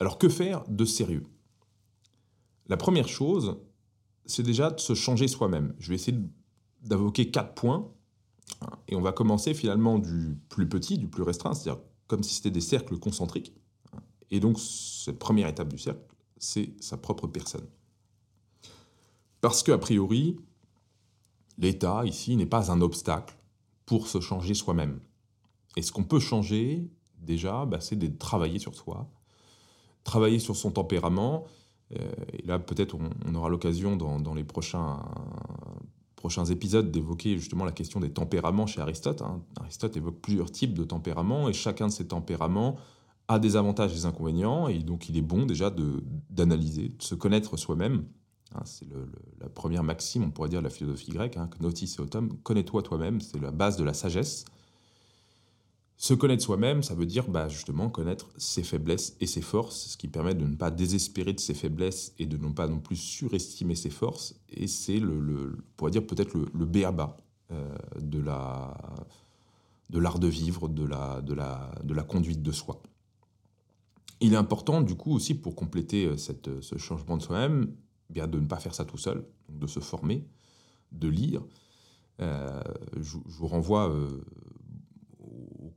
Speaker 1: Alors que faire de sérieux? La première chose, c'est déjà de se changer soi-même. Je vais essayer d'avoquer quatre points et on va commencer finalement du plus petit, du plus restreint, c'est-à-dire comme si c'était des cercles concentriques. Et donc, cette première étape du cercle, c'est sa propre personne. Parce qu'a priori, l'État, ici, n'est pas un obstacle pour se changer soi-même. Et ce qu'on peut changer, déjà, bah, c'est de travailler sur soi, travailler sur son tempérament. Euh, et là, peut-être, on, aura l'occasion dans, les prochains prochains épisodes d'évoquer justement la question des tempéraments chez Aristote. Hein. Aristote évoque plusieurs types de tempéraments et chacun de ces tempéraments a des avantages et des inconvénients et donc il est bon déjà d'analyser, de, se connaître soi-même. Hein. c'est la première maxime, on pourrait dire, de la philosophie grecque, hein, Gnotis et Autum, connais-toi toi-même, c'est la base de la sagesse. Se connaître soi-même, ça veut dire bah, justement connaître ses faiblesses et ses forces, ce qui permet de ne pas désespérer de ses faiblesses et de ne pas non plus surestimer ses forces. Et c'est, le, on pourrait dire peut-être le, le béaba euh, de, la, de l'art de vivre, de la, de, la, de la conduite de soi. Il est important du coup aussi pour compléter euh, cette, ce changement de soi-même, eh bien de ne pas faire ça tout seul, de se former, de lire. Euh, je, vous renvoie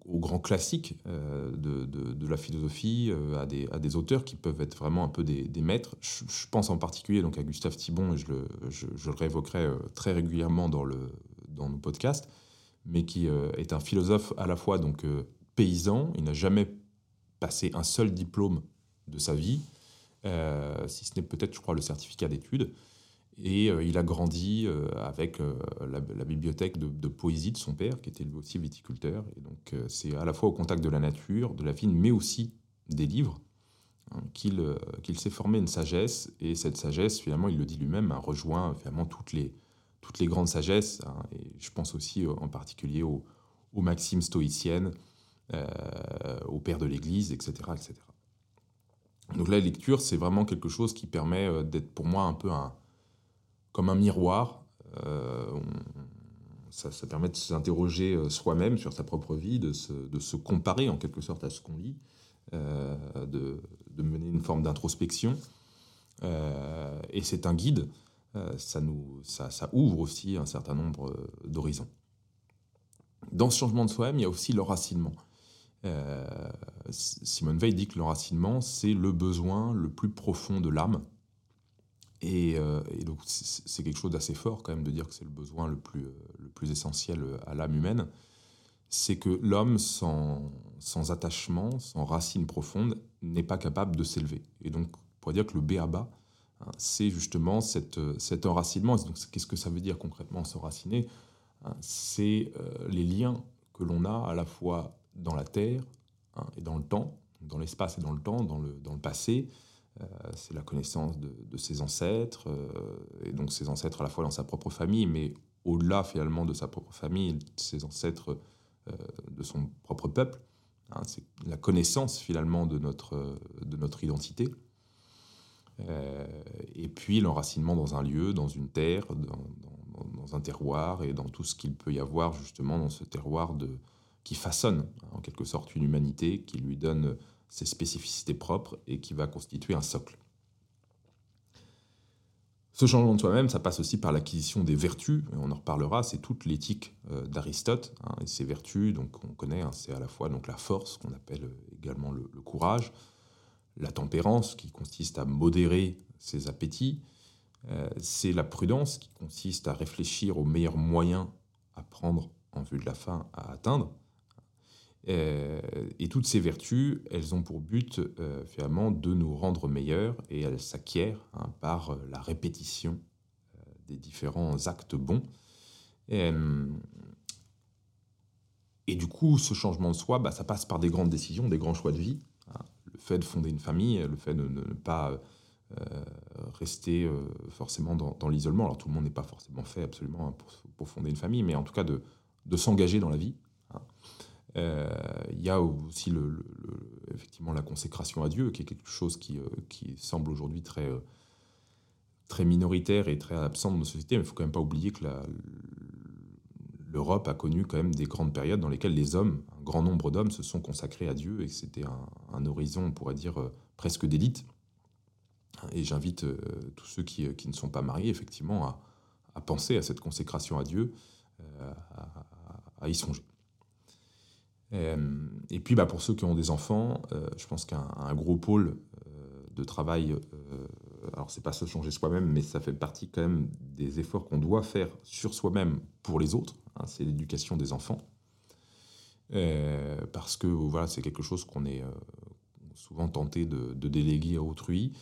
Speaker 1: aux, grands classiques euh, de, la philosophie, euh, à, des, auteurs qui peuvent être vraiment un peu des, maîtres. Je, pense en particulier donc à Gustave Thibon, et je le, je, réévoquerai euh, très régulièrement dans, dans nos podcasts, mais qui est un philosophe à la fois donc paysan, il n'a jamais passé un seul diplôme de sa vie, euh, si ce n'est peut-être, je crois, le certificat d'études. Et euh, il a grandi euh, avec la, bibliothèque de, poésie de son père, qui était lui aussi viticulteur. Et donc, c'est à la fois au contact de la nature, de la vigne, mais aussi des livres, hein, qu'il s'est formé une sagesse. Et cette sagesse, finalement, il le dit lui-même, a rejoint finalement toutes les, grandes sagesses. Hein, et je pense aussi en particulier aux maximes stoïciennes, au père de l'Église, etc., etc. Donc la lecture, c'est vraiment quelque chose qui permet euh, d'être pour moi un peu un, comme un miroir. Euh, ça, permet de s'interroger euh, soi-même sur sa propre vie, de se, comparer en quelque sorte à ce qu'on lit, de, mener une forme d'introspection. et c'est un guide, ça, nous, ça, ouvre aussi un certain nombre d'horizons. Dans ce changement de soi-même, il y a aussi l'enracinement. Euh, Simone Veil dit que l'enracinement, c'est le besoin le plus profond de l'âme. Et, euh, donc, c'est quelque chose d'assez fort quand même de dire que c'est le besoin le plus, le plus essentiel à l'âme humaine. C'est que l'homme, sans, sans attachement, sans racine profonde, n'est pas capable de s'élever. Et donc, on pourrait dire que le béaba, hein, c'est justement cette, cet enracinement. Donc, qu'est-ce que ça veut dire concrètement, s'enraciner? Hein, C'est euh, les liens que l'on a à la fois dans la terre hein, et dans le temps, dans l'espace et dans le temps, dans le, dans le passé. Euh, c'est la connaissance de, ses ancêtres, euh, et donc ses ancêtres à la fois dans sa propre famille, mais au-delà finalement de sa propre famille, ses ancêtres euh, de son propre peuple. Hein, c'est la connaissance finalement de notre, de notre identité. et puis l'enracinement dans un lieu, dans une terre, dans, dans, un terroir, et dans tout ce qu'il peut y avoir justement dans ce terroir de, qui façonne en quelque sorte une humanité, qui lui donne ses spécificités propres et qui va constituer un socle. Ce changement de soi-même, ça passe aussi par l'acquisition des vertus, et on en reparlera, c'est toute l'éthique euh, d'Aristote, hein, et ces vertus, donc on connaît, hein, c'est à la fois donc la force, qu'on appelle également le, courage, la tempérance, qui consiste à modérer ses appétits, euh, c'est la prudence, qui consiste à réfléchir aux meilleurs moyens à prendre en vue de la fin à atteindre, euh, et toutes ces vertus, elles ont pour but euh, finalement de nous rendre meilleurs et elles s'acquièrent hein, par euh, la répétition des différents actes bons. Et, du coup, ce changement de soi, bah, ça passe par des grandes décisions, des grands choix de vie. Hein. Le fait de fonder une famille, le fait de ne pas rester forcément dans, l'isolement. Alors tout le monde n'est pas forcément fait absolument hein, pour, fonder une famille, mais en tout cas de s'engager dans la vie. Euh, il y a aussi effectivement la consécration à Dieu, qui est quelque chose qui, euh, semble aujourd'hui très, euh, très minoritaire et très absent de nos sociétés, mais il ne faut quand même pas oublier que l'Europe a connu quand même des grandes périodes dans lesquelles les hommes, un grand nombre d'hommes, se sont consacrés à Dieu et que c'était un, horizon, on pourrait dire, presque d'élite. Et j'invite tous ceux qui, ne sont pas mariés, effectivement, à, penser à cette consécration à Dieu, à y songer. Euh, et puis bah, pour ceux qui ont des enfants, euh, je pense qu'un gros pôle euh, de travail, alors c'est pas se changer soi-même, mais ça fait partie quand même des efforts qu'on doit faire sur soi-même pour les autres, hein, c'est l'éducation des enfants. parce que voilà, c'est quelque chose qu'on est souvent tenté de, déléguer à autrui,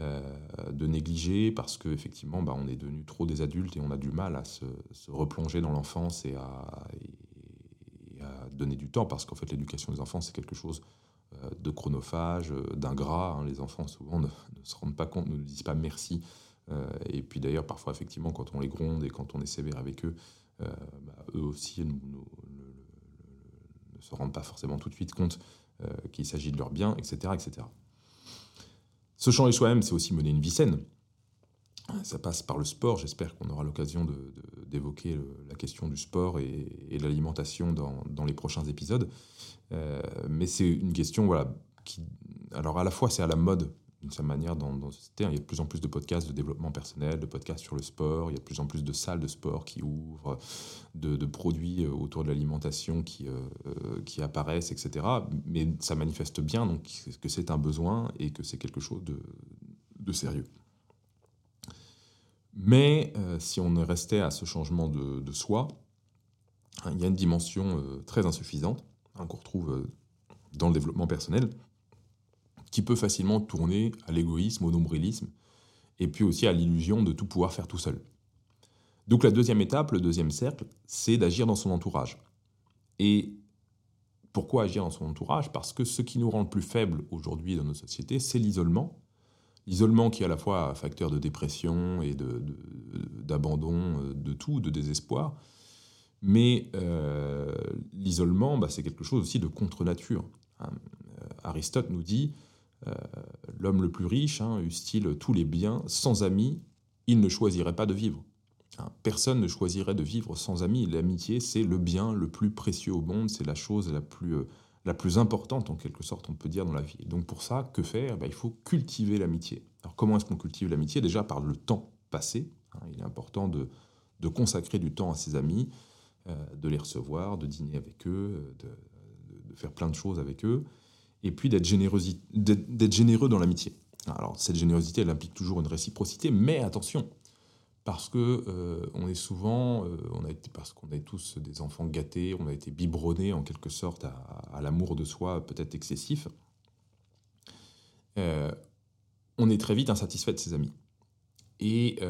Speaker 1: de négliger, parce qu'effectivement, bah, on est devenu trop des adultes et on a du mal à se, replonger dans l'enfance et à, donner du temps, parce qu'en fait l'éducation des enfants, c'est quelque chose euh, de chronophage, euh, d'ingrat. Hein. Les enfants souvent ne, se rendent pas compte, ne nous disent pas merci. Euh, et puis d'ailleurs, parfois, effectivement, quand on les gronde et quand on est sévère avec eux, bah, eux aussi ne se rendent pas forcément tout de suite compte qu'il s'agit de leur bien, etc. etc. Se changer soi-même, c'est aussi mener une vie saine. Ça passe par le sport. J'espère qu'on aura l'occasion d'évoquer la question du sport et, de l'alimentation dans, les prochains épisodes. Euh, mais c'est une question voilà, qui, alors à la fois c'est à la mode d'une certaine manière dans, dans cette Il y a de plus en plus de podcasts de développement personnel, de podcasts sur le sport. Il y a de plus en plus de salles de sport qui ouvrent, de, produits euh, autour de l'alimentation qui, euh, qui apparaissent, etc. Mais ça manifeste bien donc, que c'est un besoin et que c'est quelque chose de sérieux. Mais euh, si on restait à ce changement de, soi, il y a une dimension euh, très insuffisante hein, qu'on retrouve euh, dans le développement personnel, qui peut facilement tourner à l'égoïsme, au nombrilisme, et puis aussi à l'illusion de tout pouvoir faire tout seul. Donc la deuxième étape, le deuxième cercle, c'est d'agir dans son entourage. Et pourquoi agir dans son entourage? Parce que ce qui nous rend le plus faible aujourd'hui dans nos sociétés, c'est l'isolement. L'isolement qui est à la fois facteur de dépression et d'abandon de, de, tout, de désespoir. Mais euh, l'isolement, bah, c'est quelque chose aussi de contre-nature. Hein. Euh, Aristote nous dit, euh, l'homme le plus riche, hein, eusse-t-il tous les biens, sans amis, il ne choisirait pas de vivre. Hein, personne ne choisirait de vivre sans amis. L'amitié, c'est le bien le plus précieux au monde, c'est la chose la plus, euh, la plus importante, en quelque sorte, on peut dire, dans la vie. donc pour ça, que faire? Ben, Il faut cultiver l'amitié. Alors comment est-ce qu'on cultive l'amitié? Déjà par le temps passé. Hein. il est important de, de, consacrer du temps à ses amis, euh, de les recevoir, de dîner avec eux, de, de, faire plein de choses avec eux, et puis d'être généreux dans l'amitié. Alors cette générosité, elle implique toujours une réciprocité, mais attention, parce que euh, on est souvent, euh, on a été, parce qu'on est tous des enfants gâtés, on a été biberonnés en quelque sorte à, l'amour de soi peut-être excessif. Euh, on est très vite insatisfait de ses amis. Et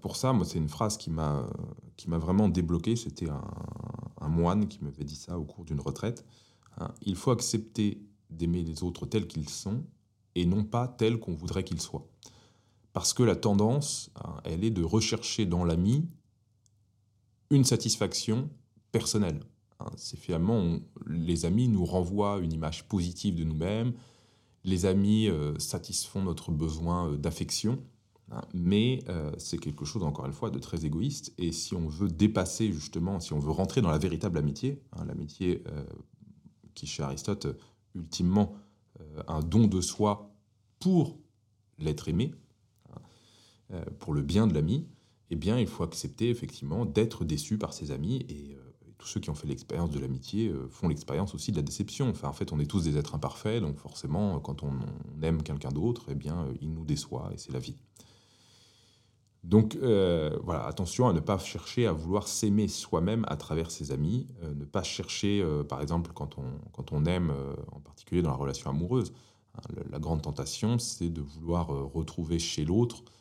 Speaker 1: pour ça, moi, c'est une phrase qui m'a qui m'a vraiment débloqué. C'était un, moine qui m'avait dit ça au cours d'une retraite. Hein. Il faut accepter d'aimer les autres tels qu'ils sont et non pas tels qu'on voudrait qu'ils soient. Parce que la tendance, hein, elle est de rechercher dans l'ami une satisfaction personnelle. Hein. C'est finalement, les amis nous renvoient une image positive de nous-mêmes, les amis euh, satisfont notre besoin euh, d'affection, hein. mais euh, c'est quelque chose, encore une fois, de très égoïste. Et si on veut dépasser, justement, si on veut rentrer dans la véritable amitié, l'amitié qui, chez Aristote, ultimement, un don de soi pour l'être aimé, pour le bien de l'ami, eh bien, il faut accepter effectivement d'être déçu par ses amis. Et, euh, tous ceux qui ont fait l'expérience de l'amitié euh, font l'expérience aussi de la déception. Enfin, en fait, on est tous des êtres imparfaits, donc forcément, quand on, aime quelqu'un d'autre, eh bien, il nous déçoit, et c'est la vie. Donc voilà, attention à ne pas chercher à vouloir s'aimer soi-même à travers ses amis, ne pas chercher, par exemple, quand on, quand on aime, en particulier dans la relation amoureuse, hein, la grande tentation, c'est de vouloir retrouver chez l'autre euh,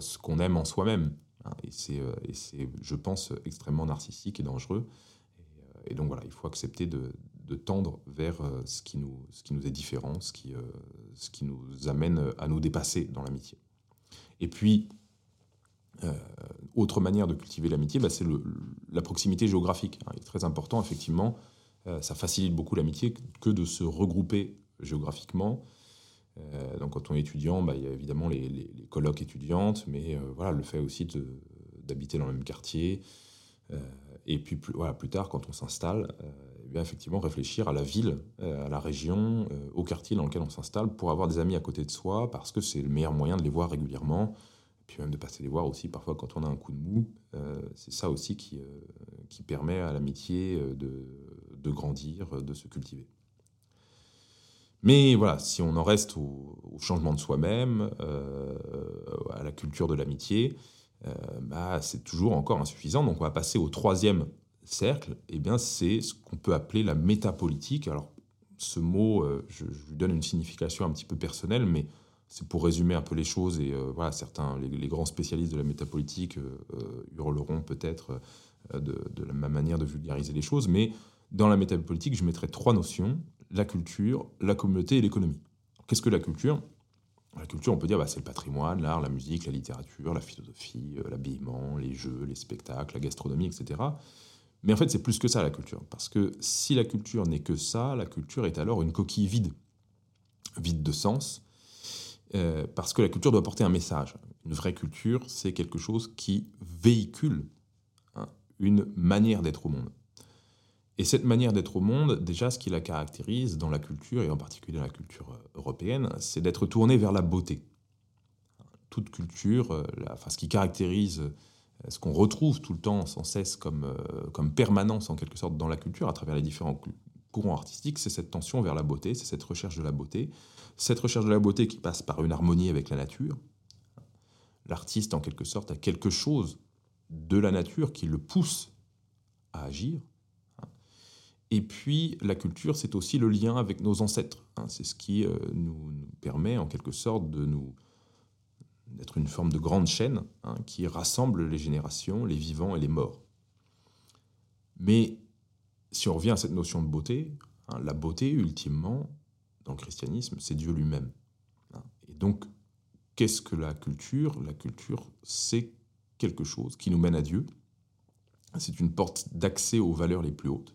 Speaker 1: ce qu'on aime en soi-même. Hein, euh, et c'est, je pense, extrêmement narcissique et dangereux. Et, euh, donc voilà, il faut accepter de, tendre vers ce qui, nous, ce qui nous est différent, ce qui, ce qui nous amène à nous dépasser dans l'amitié. Et puis, autre manière de cultiver l'amitié, bah, c'est la proximité géographique. Hein. Il est très important, effectivement, ça facilite beaucoup l'amitié que de se regrouper géographiquement. Euh, donc quand on est étudiant, bah, il y a évidemment les, colloques étudiantes, mais euh, voilà, le fait aussi d'habiter dans le même quartier. Euh, et puis plus, voilà, plus tard, quand on s'installe, eh effectivement réfléchir à la ville, à la région, au quartier dans lequel on s'installe pour avoir des amis à côté de soi, parce que c'est le meilleur moyen de les voir régulièrement, puis même de passer les voir aussi parfois quand on a un coup de mou. c'est ça aussi qui, permet à l'amitié de grandir, de se cultiver. Mais voilà, si on en reste au, changement de soi-même, euh, à la culture de l'amitié, euh, bah, c'est toujours encore insuffisant. Donc on va passer au troisième cercle, et eh bien c'est ce qu'on peut appeler la métapolitique. Alors ce mot, euh, je, lui donne une signification un petit peu personnelle, mais c'est pour résumer un peu les choses. Et voilà, certains, les, grands spécialistes de la métapolitique hurleront peut-être de, de, même manière de vulgariser les choses, mais dans la métapolitique, je mettrai trois notions la culture, la communauté et l'économie. Qu'est-ce que la culture? La culture, on peut dire, bah, c'est le patrimoine, l'art, la musique, la littérature, la philosophie, euh, l'habillement, les jeux, les spectacles, la gastronomie, etc. Mais en fait, c'est plus que ça, la culture. Parce que si la culture n'est que ça, la culture est alors une coquille vide, vide de sens, euh, parce que la culture doit porter un message. Une vraie culture, c'est quelque chose qui véhicule hein, une manière d'être au monde. Et cette manière d'être au monde, déjà, ce qui la caractérise dans la culture, et en particulier dans la culture euh, européenne, c'est d'être tournée vers la beauté. Toute culture, euh, enfin, ce qui caractérise, euh, ce qu'on retrouve tout le temps, sans cesse, comme, comme permanence en quelque sorte dans la culture, à travers les différents courants artistiques, c'est cette tension vers la beauté, c'est cette recherche de la beauté. Cette recherche de la beauté qui passe par une harmonie avec la nature. L'artiste, en quelque sorte, a quelque chose de la nature qui le pousse à agir et puis, la culture, c'est aussi le lien avec nos ancêtres. Hein, c'est ce qui euh, nous, permet en quelque sorte de nous d'être une forme de grande chaîne hein, qui rassemble les générations, les vivants et les morts. Mais si on revient à cette notion de beauté, hein, la beauté, ultimement, dans le christianisme, c'est Dieu lui-même. Et donc, qu'est-ce que la culture? La culture, c'est quelque chose qui nous mène à Dieu. C'est une porte d'accès aux valeurs les plus hautes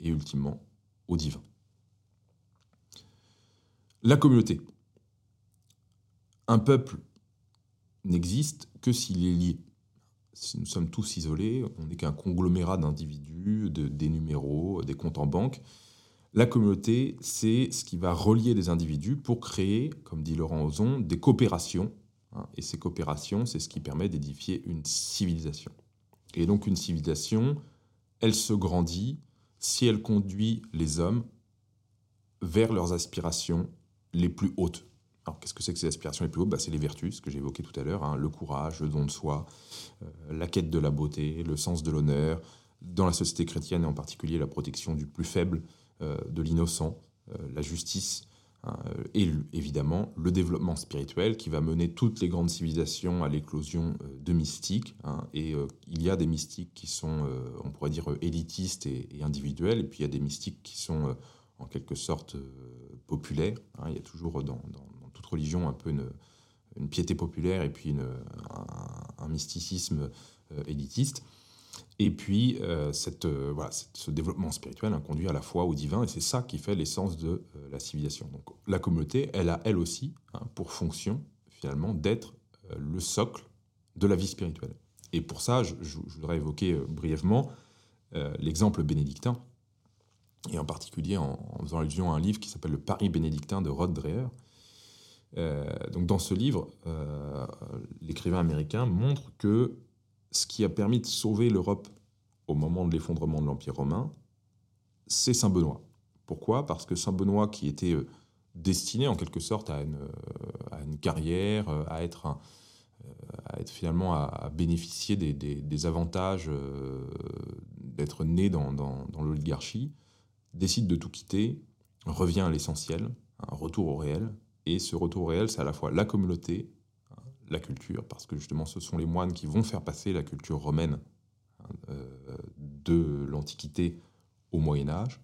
Speaker 1: et ultimement au divin. La communauté. Un peuple n'existe que s'il est lié. Si nous sommes tous isolés, on n'est qu'un conglomérat d'individus, de- des numéros, des comptes en banque. La communauté, c'est ce qui va relier des individus pour créer, comme dit Laurent Ozon, des coopérations. hein. et ces coopérations, c'est ce qui permet d'édifier une civilisation. Et donc une civilisation, elle se grandit si elle conduit les hommes vers leurs aspirations les plus hautes. Alors qu'est-ce que c'est que ces aspirations les plus hautes? Bah, C'est les vertus, ce que j'ai tout à l'heure, hein, le courage, le don de soi, euh, la quête de la beauté, le sens de l'honneur, dans la société chrétienne et en particulier la protection du plus faible, euh, de l'innocent, euh, la justice, et l- évidemment le développement spirituel qui va mener toutes les grandes civilisations à l'éclosion euh, de mystiques. hein. et euh, il y a des mystiques qui sont, euh, on pourrait dire, euh, élitistes et, et individuels, et puis il y a des mystiques qui sont euh, en quelque sorte euh, populaires. hein. il y a toujours dans, toute religion un peu une, piété populaire et puis un, mysticisme euh, élitiste. Et puis, euh, cette, euh, voilà, ce développement spirituel hein, conduit à la foi au divin, et c'est ça qui fait l'essence de euh, la civilisation. Donc, la communauté, elle a elle aussi hein, pour fonction, finalement, d'être le socle de la vie spirituelle. Et pour ça, je, voudrais évoquer brièvement l'exemple bénédictin, et en particulier en, en faisant allusion à un livre qui s'appelle Le Paris bénédictin de Rod Dreher. Donc, dans ce livre, l'écrivain américain montre que ce qui a permis de sauver l'Europe au moment de l'effondrement de l'Empire romain, c'est Saint Benoît. Pourquoi? Parce que Saint Benoît, qui était euh, destiné en quelque sorte à une, euh, carrière, euh, à être, finalement à, bénéficier des, avantages d'être né dans, dans- l'oligarchie, décide de tout quitter, revient à l'essentiel, un retour au réel. Et ce retour au réel, c'est à la fois la communauté, la culture, parce que justement ce sont les moines qui vont faire passer la culture romaine hein, euh, de l'Antiquité au Moyen Âge.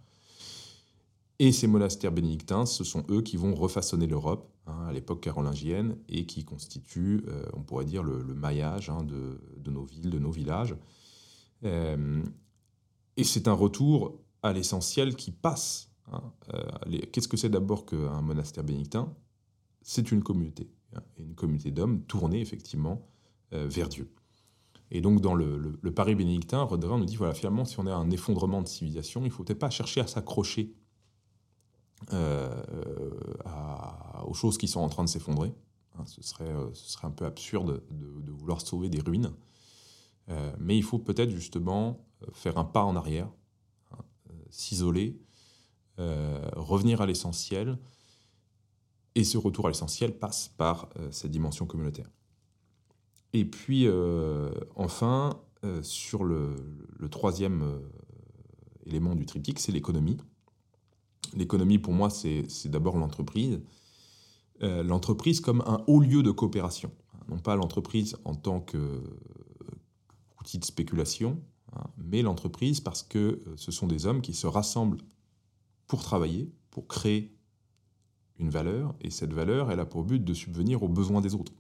Speaker 1: Et ces monastères bénédictins, ce sont eux qui vont refaçonner l'Europe hein, à l'époque carolingienne et qui constituent, euh, on pourrait dire, le, maillage hein, de, nos villes, de nos villages. Euh, et c'est un retour à l'essentiel qui passe. Qu'est-ce que c'est d'abord qu'un monastère bénédictin? C'est une communauté, et une communauté d'hommes tournée effectivement euh, vers Dieu. Et donc dans le, le- Paris bénédictin, Roderin nous dit, voilà, finalement, si on a un effondrement de civilisation, il ne faut peut-être pas chercher à s'accrocher euh, aux choses qui sont en train de s'effondrer. Hein, ce, serait, euh, ce serait un peu absurde de, vouloir sauver des ruines. Mais il faut peut-être justement faire un pas en arrière, hein, s'isoler, revenir à l'essentiel. Et ce retour à l'essentiel passe par euh, cette dimension communautaire. Et puis, euh, enfin, euh, sur le, troisième élément du triptyque, c'est l'économie. L'économie, pour moi, c'est d'abord l'entreprise. L'entreprise comme un haut lieu de coopération. hein, Non pas l'entreprise en tant qu'outil de spéculation, hein, mais l'entreprise parce que ce sont des hommes qui se rassemblent pour travailler, pour créer une valeur, et cette valeur, elle a pour but de subvenir aux besoins des autres.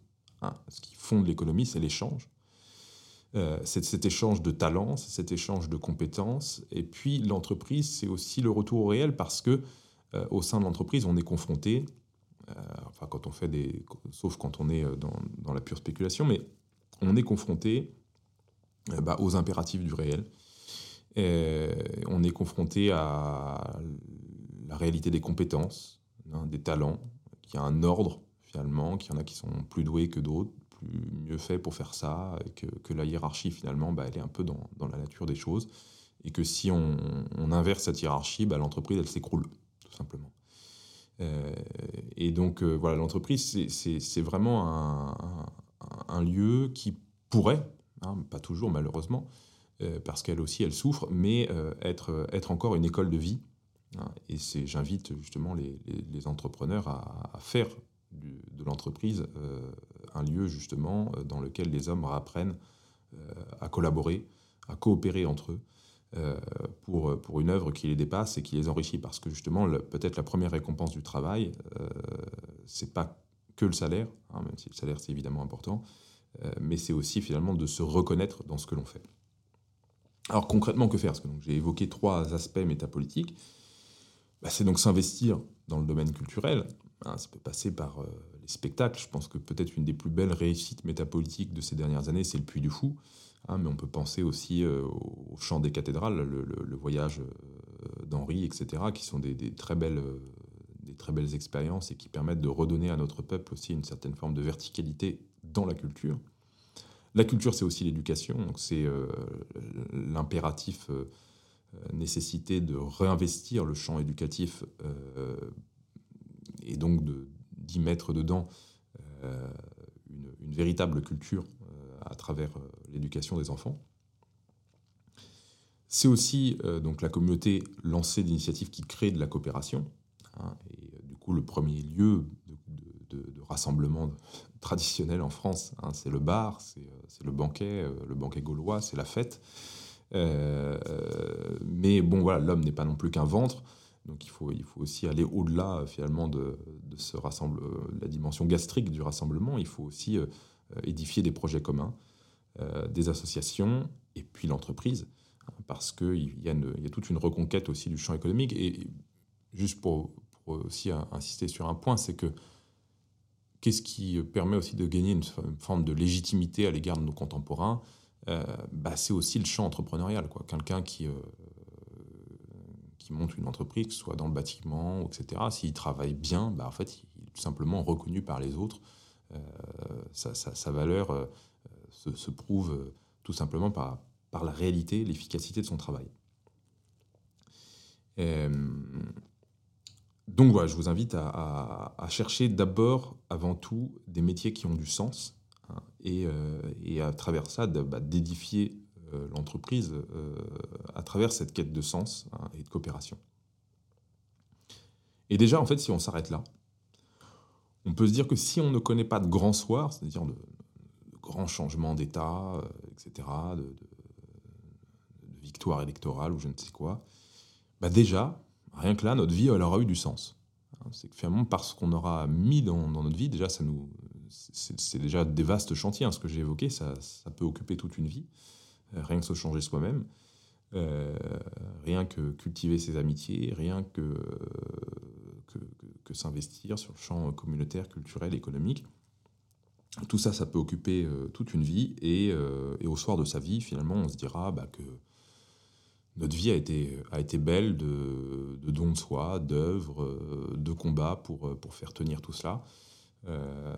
Speaker 1: hein. Ce qui fonde l'économie, c'est l'échange. Euh, c'est cet échange de talents, c'est cet échange de compétences. Et puis l'entreprise, c'est aussi le retour au réel parce que euh, au sein de l'entreprise, on est confronté, euh, enfin quand on fait des, sauf quand on est dans, la pure spéculation, mais on est confronté bah, aux impératifs du réel. On est confronté à la réalité des compétences, hein, des talents, qu'il y a un ordre finalement, qu'il y en a qui sont plus doués que d'autres, plus mieux faits pour faire ça, que, que la hiérarchie finalement, bah, elle est un peu dans, dans la nature des choses, et que si on, inverse cette hiérarchie, bah, l'entreprise elle s'écroule tout simplement. Euh, et donc euh, voilà, l'entreprise c'est- vraiment un, un- lieu qui pourrait, hein, pas toujours malheureusement, euh, parce qu'elle aussi elle souffre, mais être, être encore une école de vie Hein, et j'invite justement les, entrepreneurs à, faire de l'entreprise euh, un lieu justement euh, dans lequel les hommes apprennent euh, à collaborer, à coopérer entre eux pour, pour une œuvre qui les dépasse et qui les enrichit. Parce que justement, peut-être la première récompense du travail, c'est pas que le salaire, hein, même si le salaire c'est évidemment important, mais c'est aussi finalement de se reconnaître dans ce que l'on fait. Alors concrètement, que faire? J'ai évoqué trois aspects métapolitiques. Bah, c'est donc s'investir dans le domaine culturel. Hein, ça peut passer par euh, les spectacles. Je pense que peut-être une des plus belles réussites métapolitiques de ces dernières années, c'est le Puy du Fou. Hein, mais on peut penser aussi euh, au chant des cathédrales, le, voyage euh, d'Henri, etc., qui sont des, très belles, des très belles expériences et qui permettent de redonner à notre peuple aussi une certaine forme de verticalité dans la culture. La culture, c'est aussi l'éducation, c'est l'impératif euh, nécessité de réinvestir le champ éducatif euh, et donc d'y mettre dedans euh, une, véritable culture à travers l'éducation des enfants. C'est aussi donc la communauté lancée d'initiatives qui créent de la coopération. Hein, du coup, le premier lieu de, rassemblement traditionnel en France, hein, c'est le bar, c'est le banquet, le banquet gaulois, c'est la fête. Euh, mais bon, voilà, l'homme n'est pas non plus qu'un ventre. Donc il faut, il faut aussi aller au-delà finalement de, ce rassemble, la dimension gastrique du rassemblement. Il faut aussi euh, édifier des projets communs, euh, des associations et puis l'entreprise, hein, parce qu'il y, a y a toute une reconquête aussi du champ économique. Et juste pour, aussi insister sur un point, c'est que qu'est-ce qui permet aussi de gagner une forme de légitimité à l'égard de nos contemporains? euh, bah, c'est aussi le champ entrepreneurial. Quoi. Quelqu'un qui, euh, qui monte une entreprise, soit dans le bâtiment, etc., s'il travaille bien, bah, en fait, il est tout simplement reconnu par les autres. Euh, sa, valeur se, prouve tout simplement par la réalité, l'efficacité de son travail. donc voilà, je vous invite à chercher d'abord, avant tout, des métiers qui ont du sens, Euh, et, à travers ça, bah, d'édifier euh, l'entreprise euh, à travers cette quête de sens hein, et de coopération. Et déjà, en fait, si on s'arrête là, on peut se dire que si on ne connaît pas de grands soirs, c'est-à-dire de, grands changements d'État, etc., de, de, victoire électorale ou je ne sais quoi, bah déjà, rien que là, notre vie, elle aura eu du sens. Hein, c'est que finalement, parce qu'on aura mis dans, notre vie, déjà, ça nous, c'est déjà des vastes chantiers, hein, ce que j'ai évoqué, ça, peut occuper toute une vie, euh, rien que se changer soi-même, euh, rien que cultiver ses amitiés, rien que, que, s'investir sur le champ communautaire, culturel, économique. Tout ça, ça peut occuper euh, toute une vie, et, au soir de sa vie, finalement, on se dira bah, que notre vie a été, belle de, de dons de soi, d'œuvres, de combats pour faire tenir tout cela. Euh,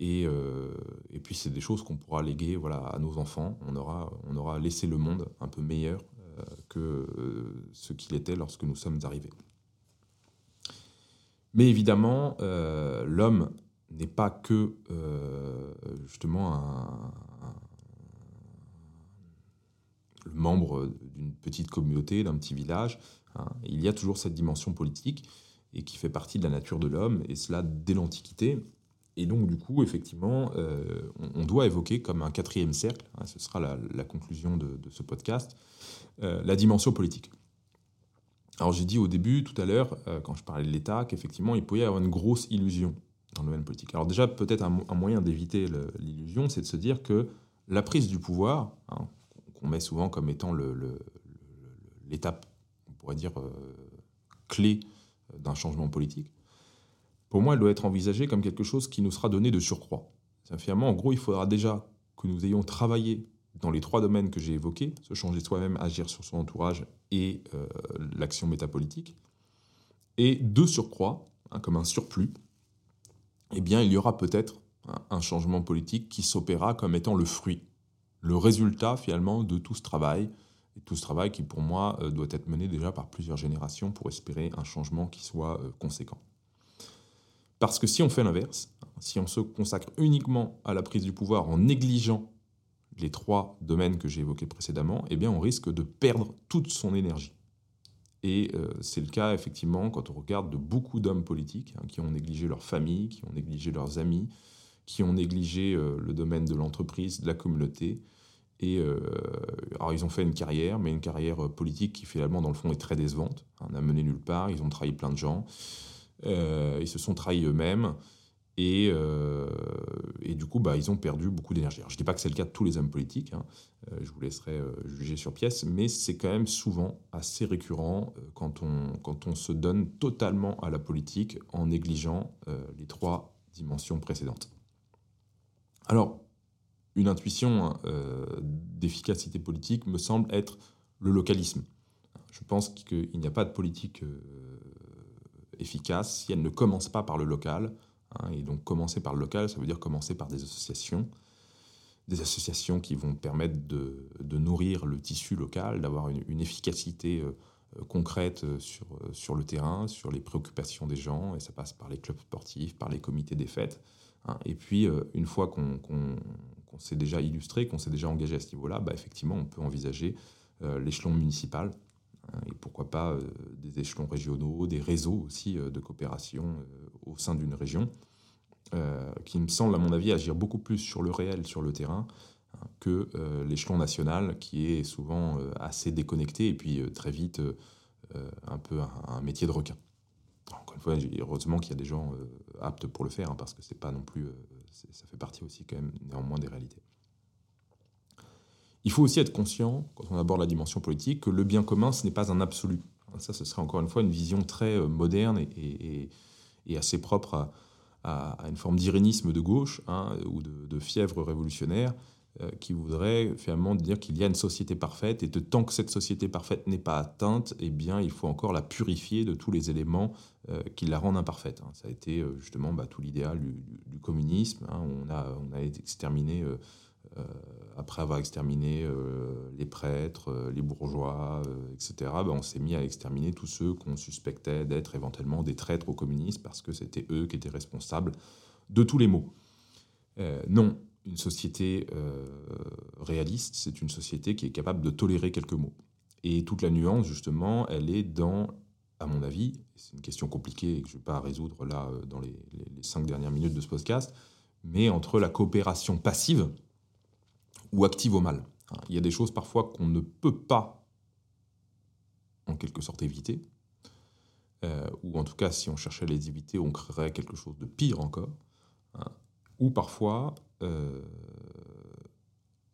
Speaker 1: et, euh, et, puis c'est des choses qu'on pourra léguer voilà, à nos enfants. On aura, on aura laissé le monde un peu meilleur euh, que ce qu'il était lorsque nous sommes arrivés. Mais évidemment, l'homme n'est pas que justement un, le membre d'une petite communauté, d'un petit village. Hein. Il y a toujours cette dimension politique et qui fait partie de la nature de l'homme, et cela dès l'Antiquité. Et donc, du coup, effectivement, euh, on, doit évoquer comme un quatrième cercle, hein, ce sera la, conclusion de, ce podcast, euh, la dimension politique. Alors, j'ai dit au début, tout à l'heure, euh, quand je parlais de l'État, qu'effectivement, il pouvait y avoir une grosse illusion dans le domaine politique. Alors, déjà, peut-être un, moyen d'éviter l'illusion, c'est de se dire que la prise du pouvoir, hein, qu'on met souvent comme étant l'étape, on pourrait dire, clé d'un changement politique, pour moi, elle doit être envisagée comme quelque chose qui nous sera donné de surcroît. Finalement, en gros, il faudra déjà que nous ayons travaillé dans les trois domaines que j'ai évoqués, se changer soi-même, agir sur son entourage et euh, l'action métapolitique. Et de surcroît, hein, comme un surplus, eh bien, il y aura peut-être un changement politique qui s'opérera comme étant le fruit, le résultat finalement de tout ce travail tout ce travail qui, pour moi, euh, doit être mené déjà par plusieurs générations pour espérer un changement qui soit euh, conséquent. Parce que si on fait l'inverse, si on se consacre uniquement à la prise du pouvoir en négligeant les trois domaines que j'ai évoqués précédemment, eh bien on risque de perdre toute son énergie. Et euh, c'est le cas, effectivement, quand on regarde de beaucoup d'hommes politiques hein, qui ont négligé leur famille, qui ont négligé leurs amis, qui ont négligé le domaine de l'entreprise, de la communauté. Et euh, alors, ils ont fait une carrière, mais une carrière politique qui, finalement, dans le fond, est très décevante. On hein, n'a mené nulle part. Ils ont trahi plein de gens. ils se sont trahis eux-mêmes. Et, euh, et, du coup, bah, ils ont perdu beaucoup d'énergie. je ne dis pas que c'est le cas de tous les hommes politiques, hein. euh, je vous laisserai euh, juger sur pièce, mais c'est quand même souvent assez récurrent quand, on, quand on se donne totalement à la politique en négligeant les trois dimensions précédentes. Alors, une intuition hein, d'efficacité politique me semble être le localisme. Je pense qu'il n'y a pas de politique efficace si elle ne commence pas par le local, Hein, et donc commencer par le local, ça veut dire commencer par des associations, des associations qui vont permettre de, nourrir le tissu local, d'avoir une, efficacité euh, euh, concrète euh, sur, sur le terrain, sur les préoccupations des gens, et ça passe par les clubs sportifs, par les comités des fêtes. Hein. Et puis, une fois qu'on s'est déjà illustré, qu'on s'est déjà engagé à ce niveau-là, bah, effectivement, on peut envisager l'échelon municipal, hein, et pourquoi pas des échelons régionaux, des réseaux aussi de coopération au sein d'une région, euh, qui me semble, à mon avis, agir beaucoup plus sur le réel, sur le terrain, hein, que euh, l'échelon national, qui est souvent euh, assez déconnecté et puis très vite un peu un, métier de requin. Encore une fois, heureusement qu'il y a des gens aptes pour le faire, hein, parce que c'est pas non plus, ça fait partie aussi quand même néanmoins des réalités. Il faut aussi être conscient, quand on aborde la dimension politique, que le bien commun, ce n'est pas un absolu. Ça, ce serait encore une fois une vision très moderne et, assez propre à, une forme d'irénisme de gauche hein, ou de, fièvre révolutionnaire euh, qui voudrait finalement dire qu'il y a une société parfaite et que tant que cette société parfaite n'est pas atteinte, eh bien, il faut encore la purifier de tous les éléments euh, qui la rendent imparfaite. Hein. Ça a été euh, justement bah, tout l'idéal du, communisme. Hein. On, a, exterminé euh, après avoir exterminé euh, les prêtres, euh, les bourgeois, etc., ben, on s'est mis à exterminer tous ceux qu'on suspectait d'être éventuellement des traîtres aux communistes parce que c'était eux qui étaient responsables de tous les maux. non, une société réaliste, c'est une société qui est capable de tolérer quelques mots. Et toute la nuance, justement, elle est dans, à mon avis, c'est une question compliquée et que je ne vais pas résoudre là dans les, cinq dernières minutes de ce podcast, mais entre la coopération passive, ou active au mal. Hein, il y a des choses parfois qu'on ne peut pas, en quelque sorte, éviter. Euh, ou en tout cas, si on cherchait à les éviter, on créerait quelque chose de pire encore. Hein. ou parfois, euh,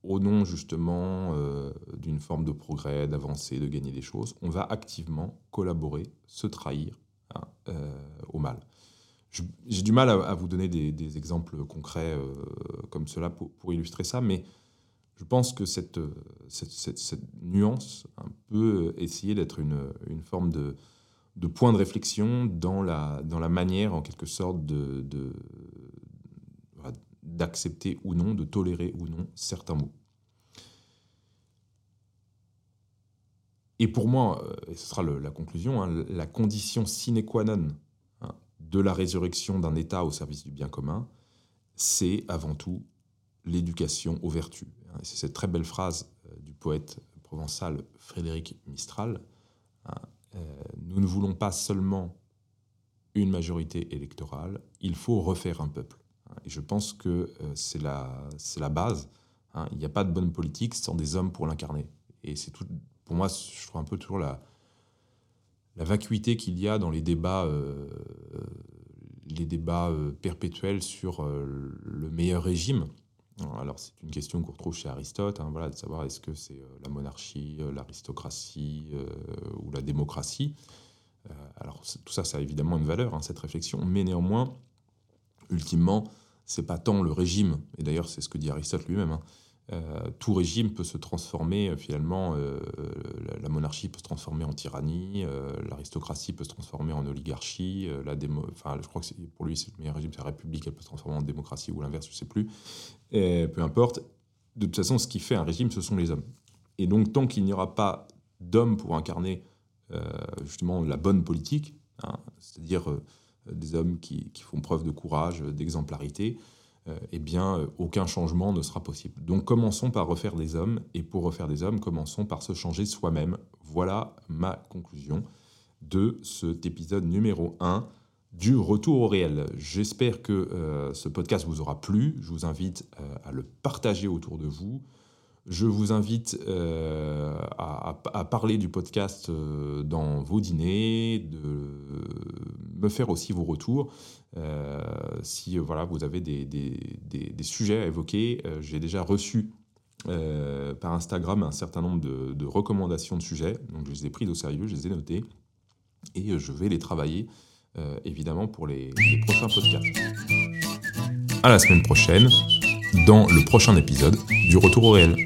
Speaker 1: au nom justement euh, d'une forme de progrès, d'avancer, de gagner des choses, on va activement collaborer, se trahir hein, au mal. J'ai du mal à, vous donner des, exemples concrets comme cela pour, illustrer ça, mais je pense que cette, nuance peut essayer d'être une, forme de, point de réflexion dans la manière, en quelque sorte, de, d'accepter ou non, de tolérer ou non certains mots. Et pour moi, et ce sera la conclusion, hein, la condition sine qua non hein, de la résurrection d'un État au service du bien commun, c'est avant tout l'éducation aux vertus. C'est cette très belle phrase euh, du poète provençal Frédéric Mistral. Hein, euh, nous ne voulons pas seulement une majorité électorale, il faut refaire un peuple. Et je pense que euh, c'est la, la base. Hein. Il n'y a pas de bonne politique sans des hommes pour l'incarner. Et c'est tout, pour moi, je trouve un peu toujours la, la vacuité qu'il y a dans les débats, les débats perpétuels sur le meilleur régime. Alors c'est une question qu'on retrouve chez Aristote, hein, voilà, de savoir est-ce que c'est euh, la monarchie, euh, l'aristocratie euh, ou la démocratie. alors tout ça, ça a évidemment une valeur, hein, cette réflexion, mais néanmoins, ultimement, c'est pas tant le régime, et d'ailleurs c'est ce que dit Aristote lui-même, hein, euh, tout régime peut se transformer euh, finalement, euh, la, monarchie peut se transformer en tyrannie, l'aristocratie peut se transformer en oligarchie, la démo, enfin, je crois que pour lui c'est le meilleur régime, c'est la République, elle peut se transformer en démocratie ou l'inverse, je ne sais plus. Peu importe. De toute façon, ce qui fait un régime, ce sont les hommes. Et donc, tant qu'il n'y aura pas d'hommes pour incarner justement la bonne politique, hein, c'est-à-dire des hommes qui, font preuve de courage, d'exemplarité, euh, eh bien, euh, aucun changement ne sera possible. Donc commençons par refaire des hommes, et pour refaire des hommes, commençons par se changer soi-même. Voilà ma conclusion. de cet épisode numéro 1 du retour au réel. J'espère que euh, ce podcast vous aura plu. Je vous invite euh, à le partager autour de vous. Je vous invite euh, à, parler du podcast euh, dans vos dîners, de me faire aussi vos retours. Euh, si voilà, vous avez des, des- sujets à évoquer, j'ai déjà reçu par Instagram un certain nombre de, recommandations de sujets. Donc je les ai prises au sérieux, je les ai notés et je vais les travailler évidemment pour les, les prochains podcasts. À la semaine prochaine dans le prochain épisode du Retour au réel.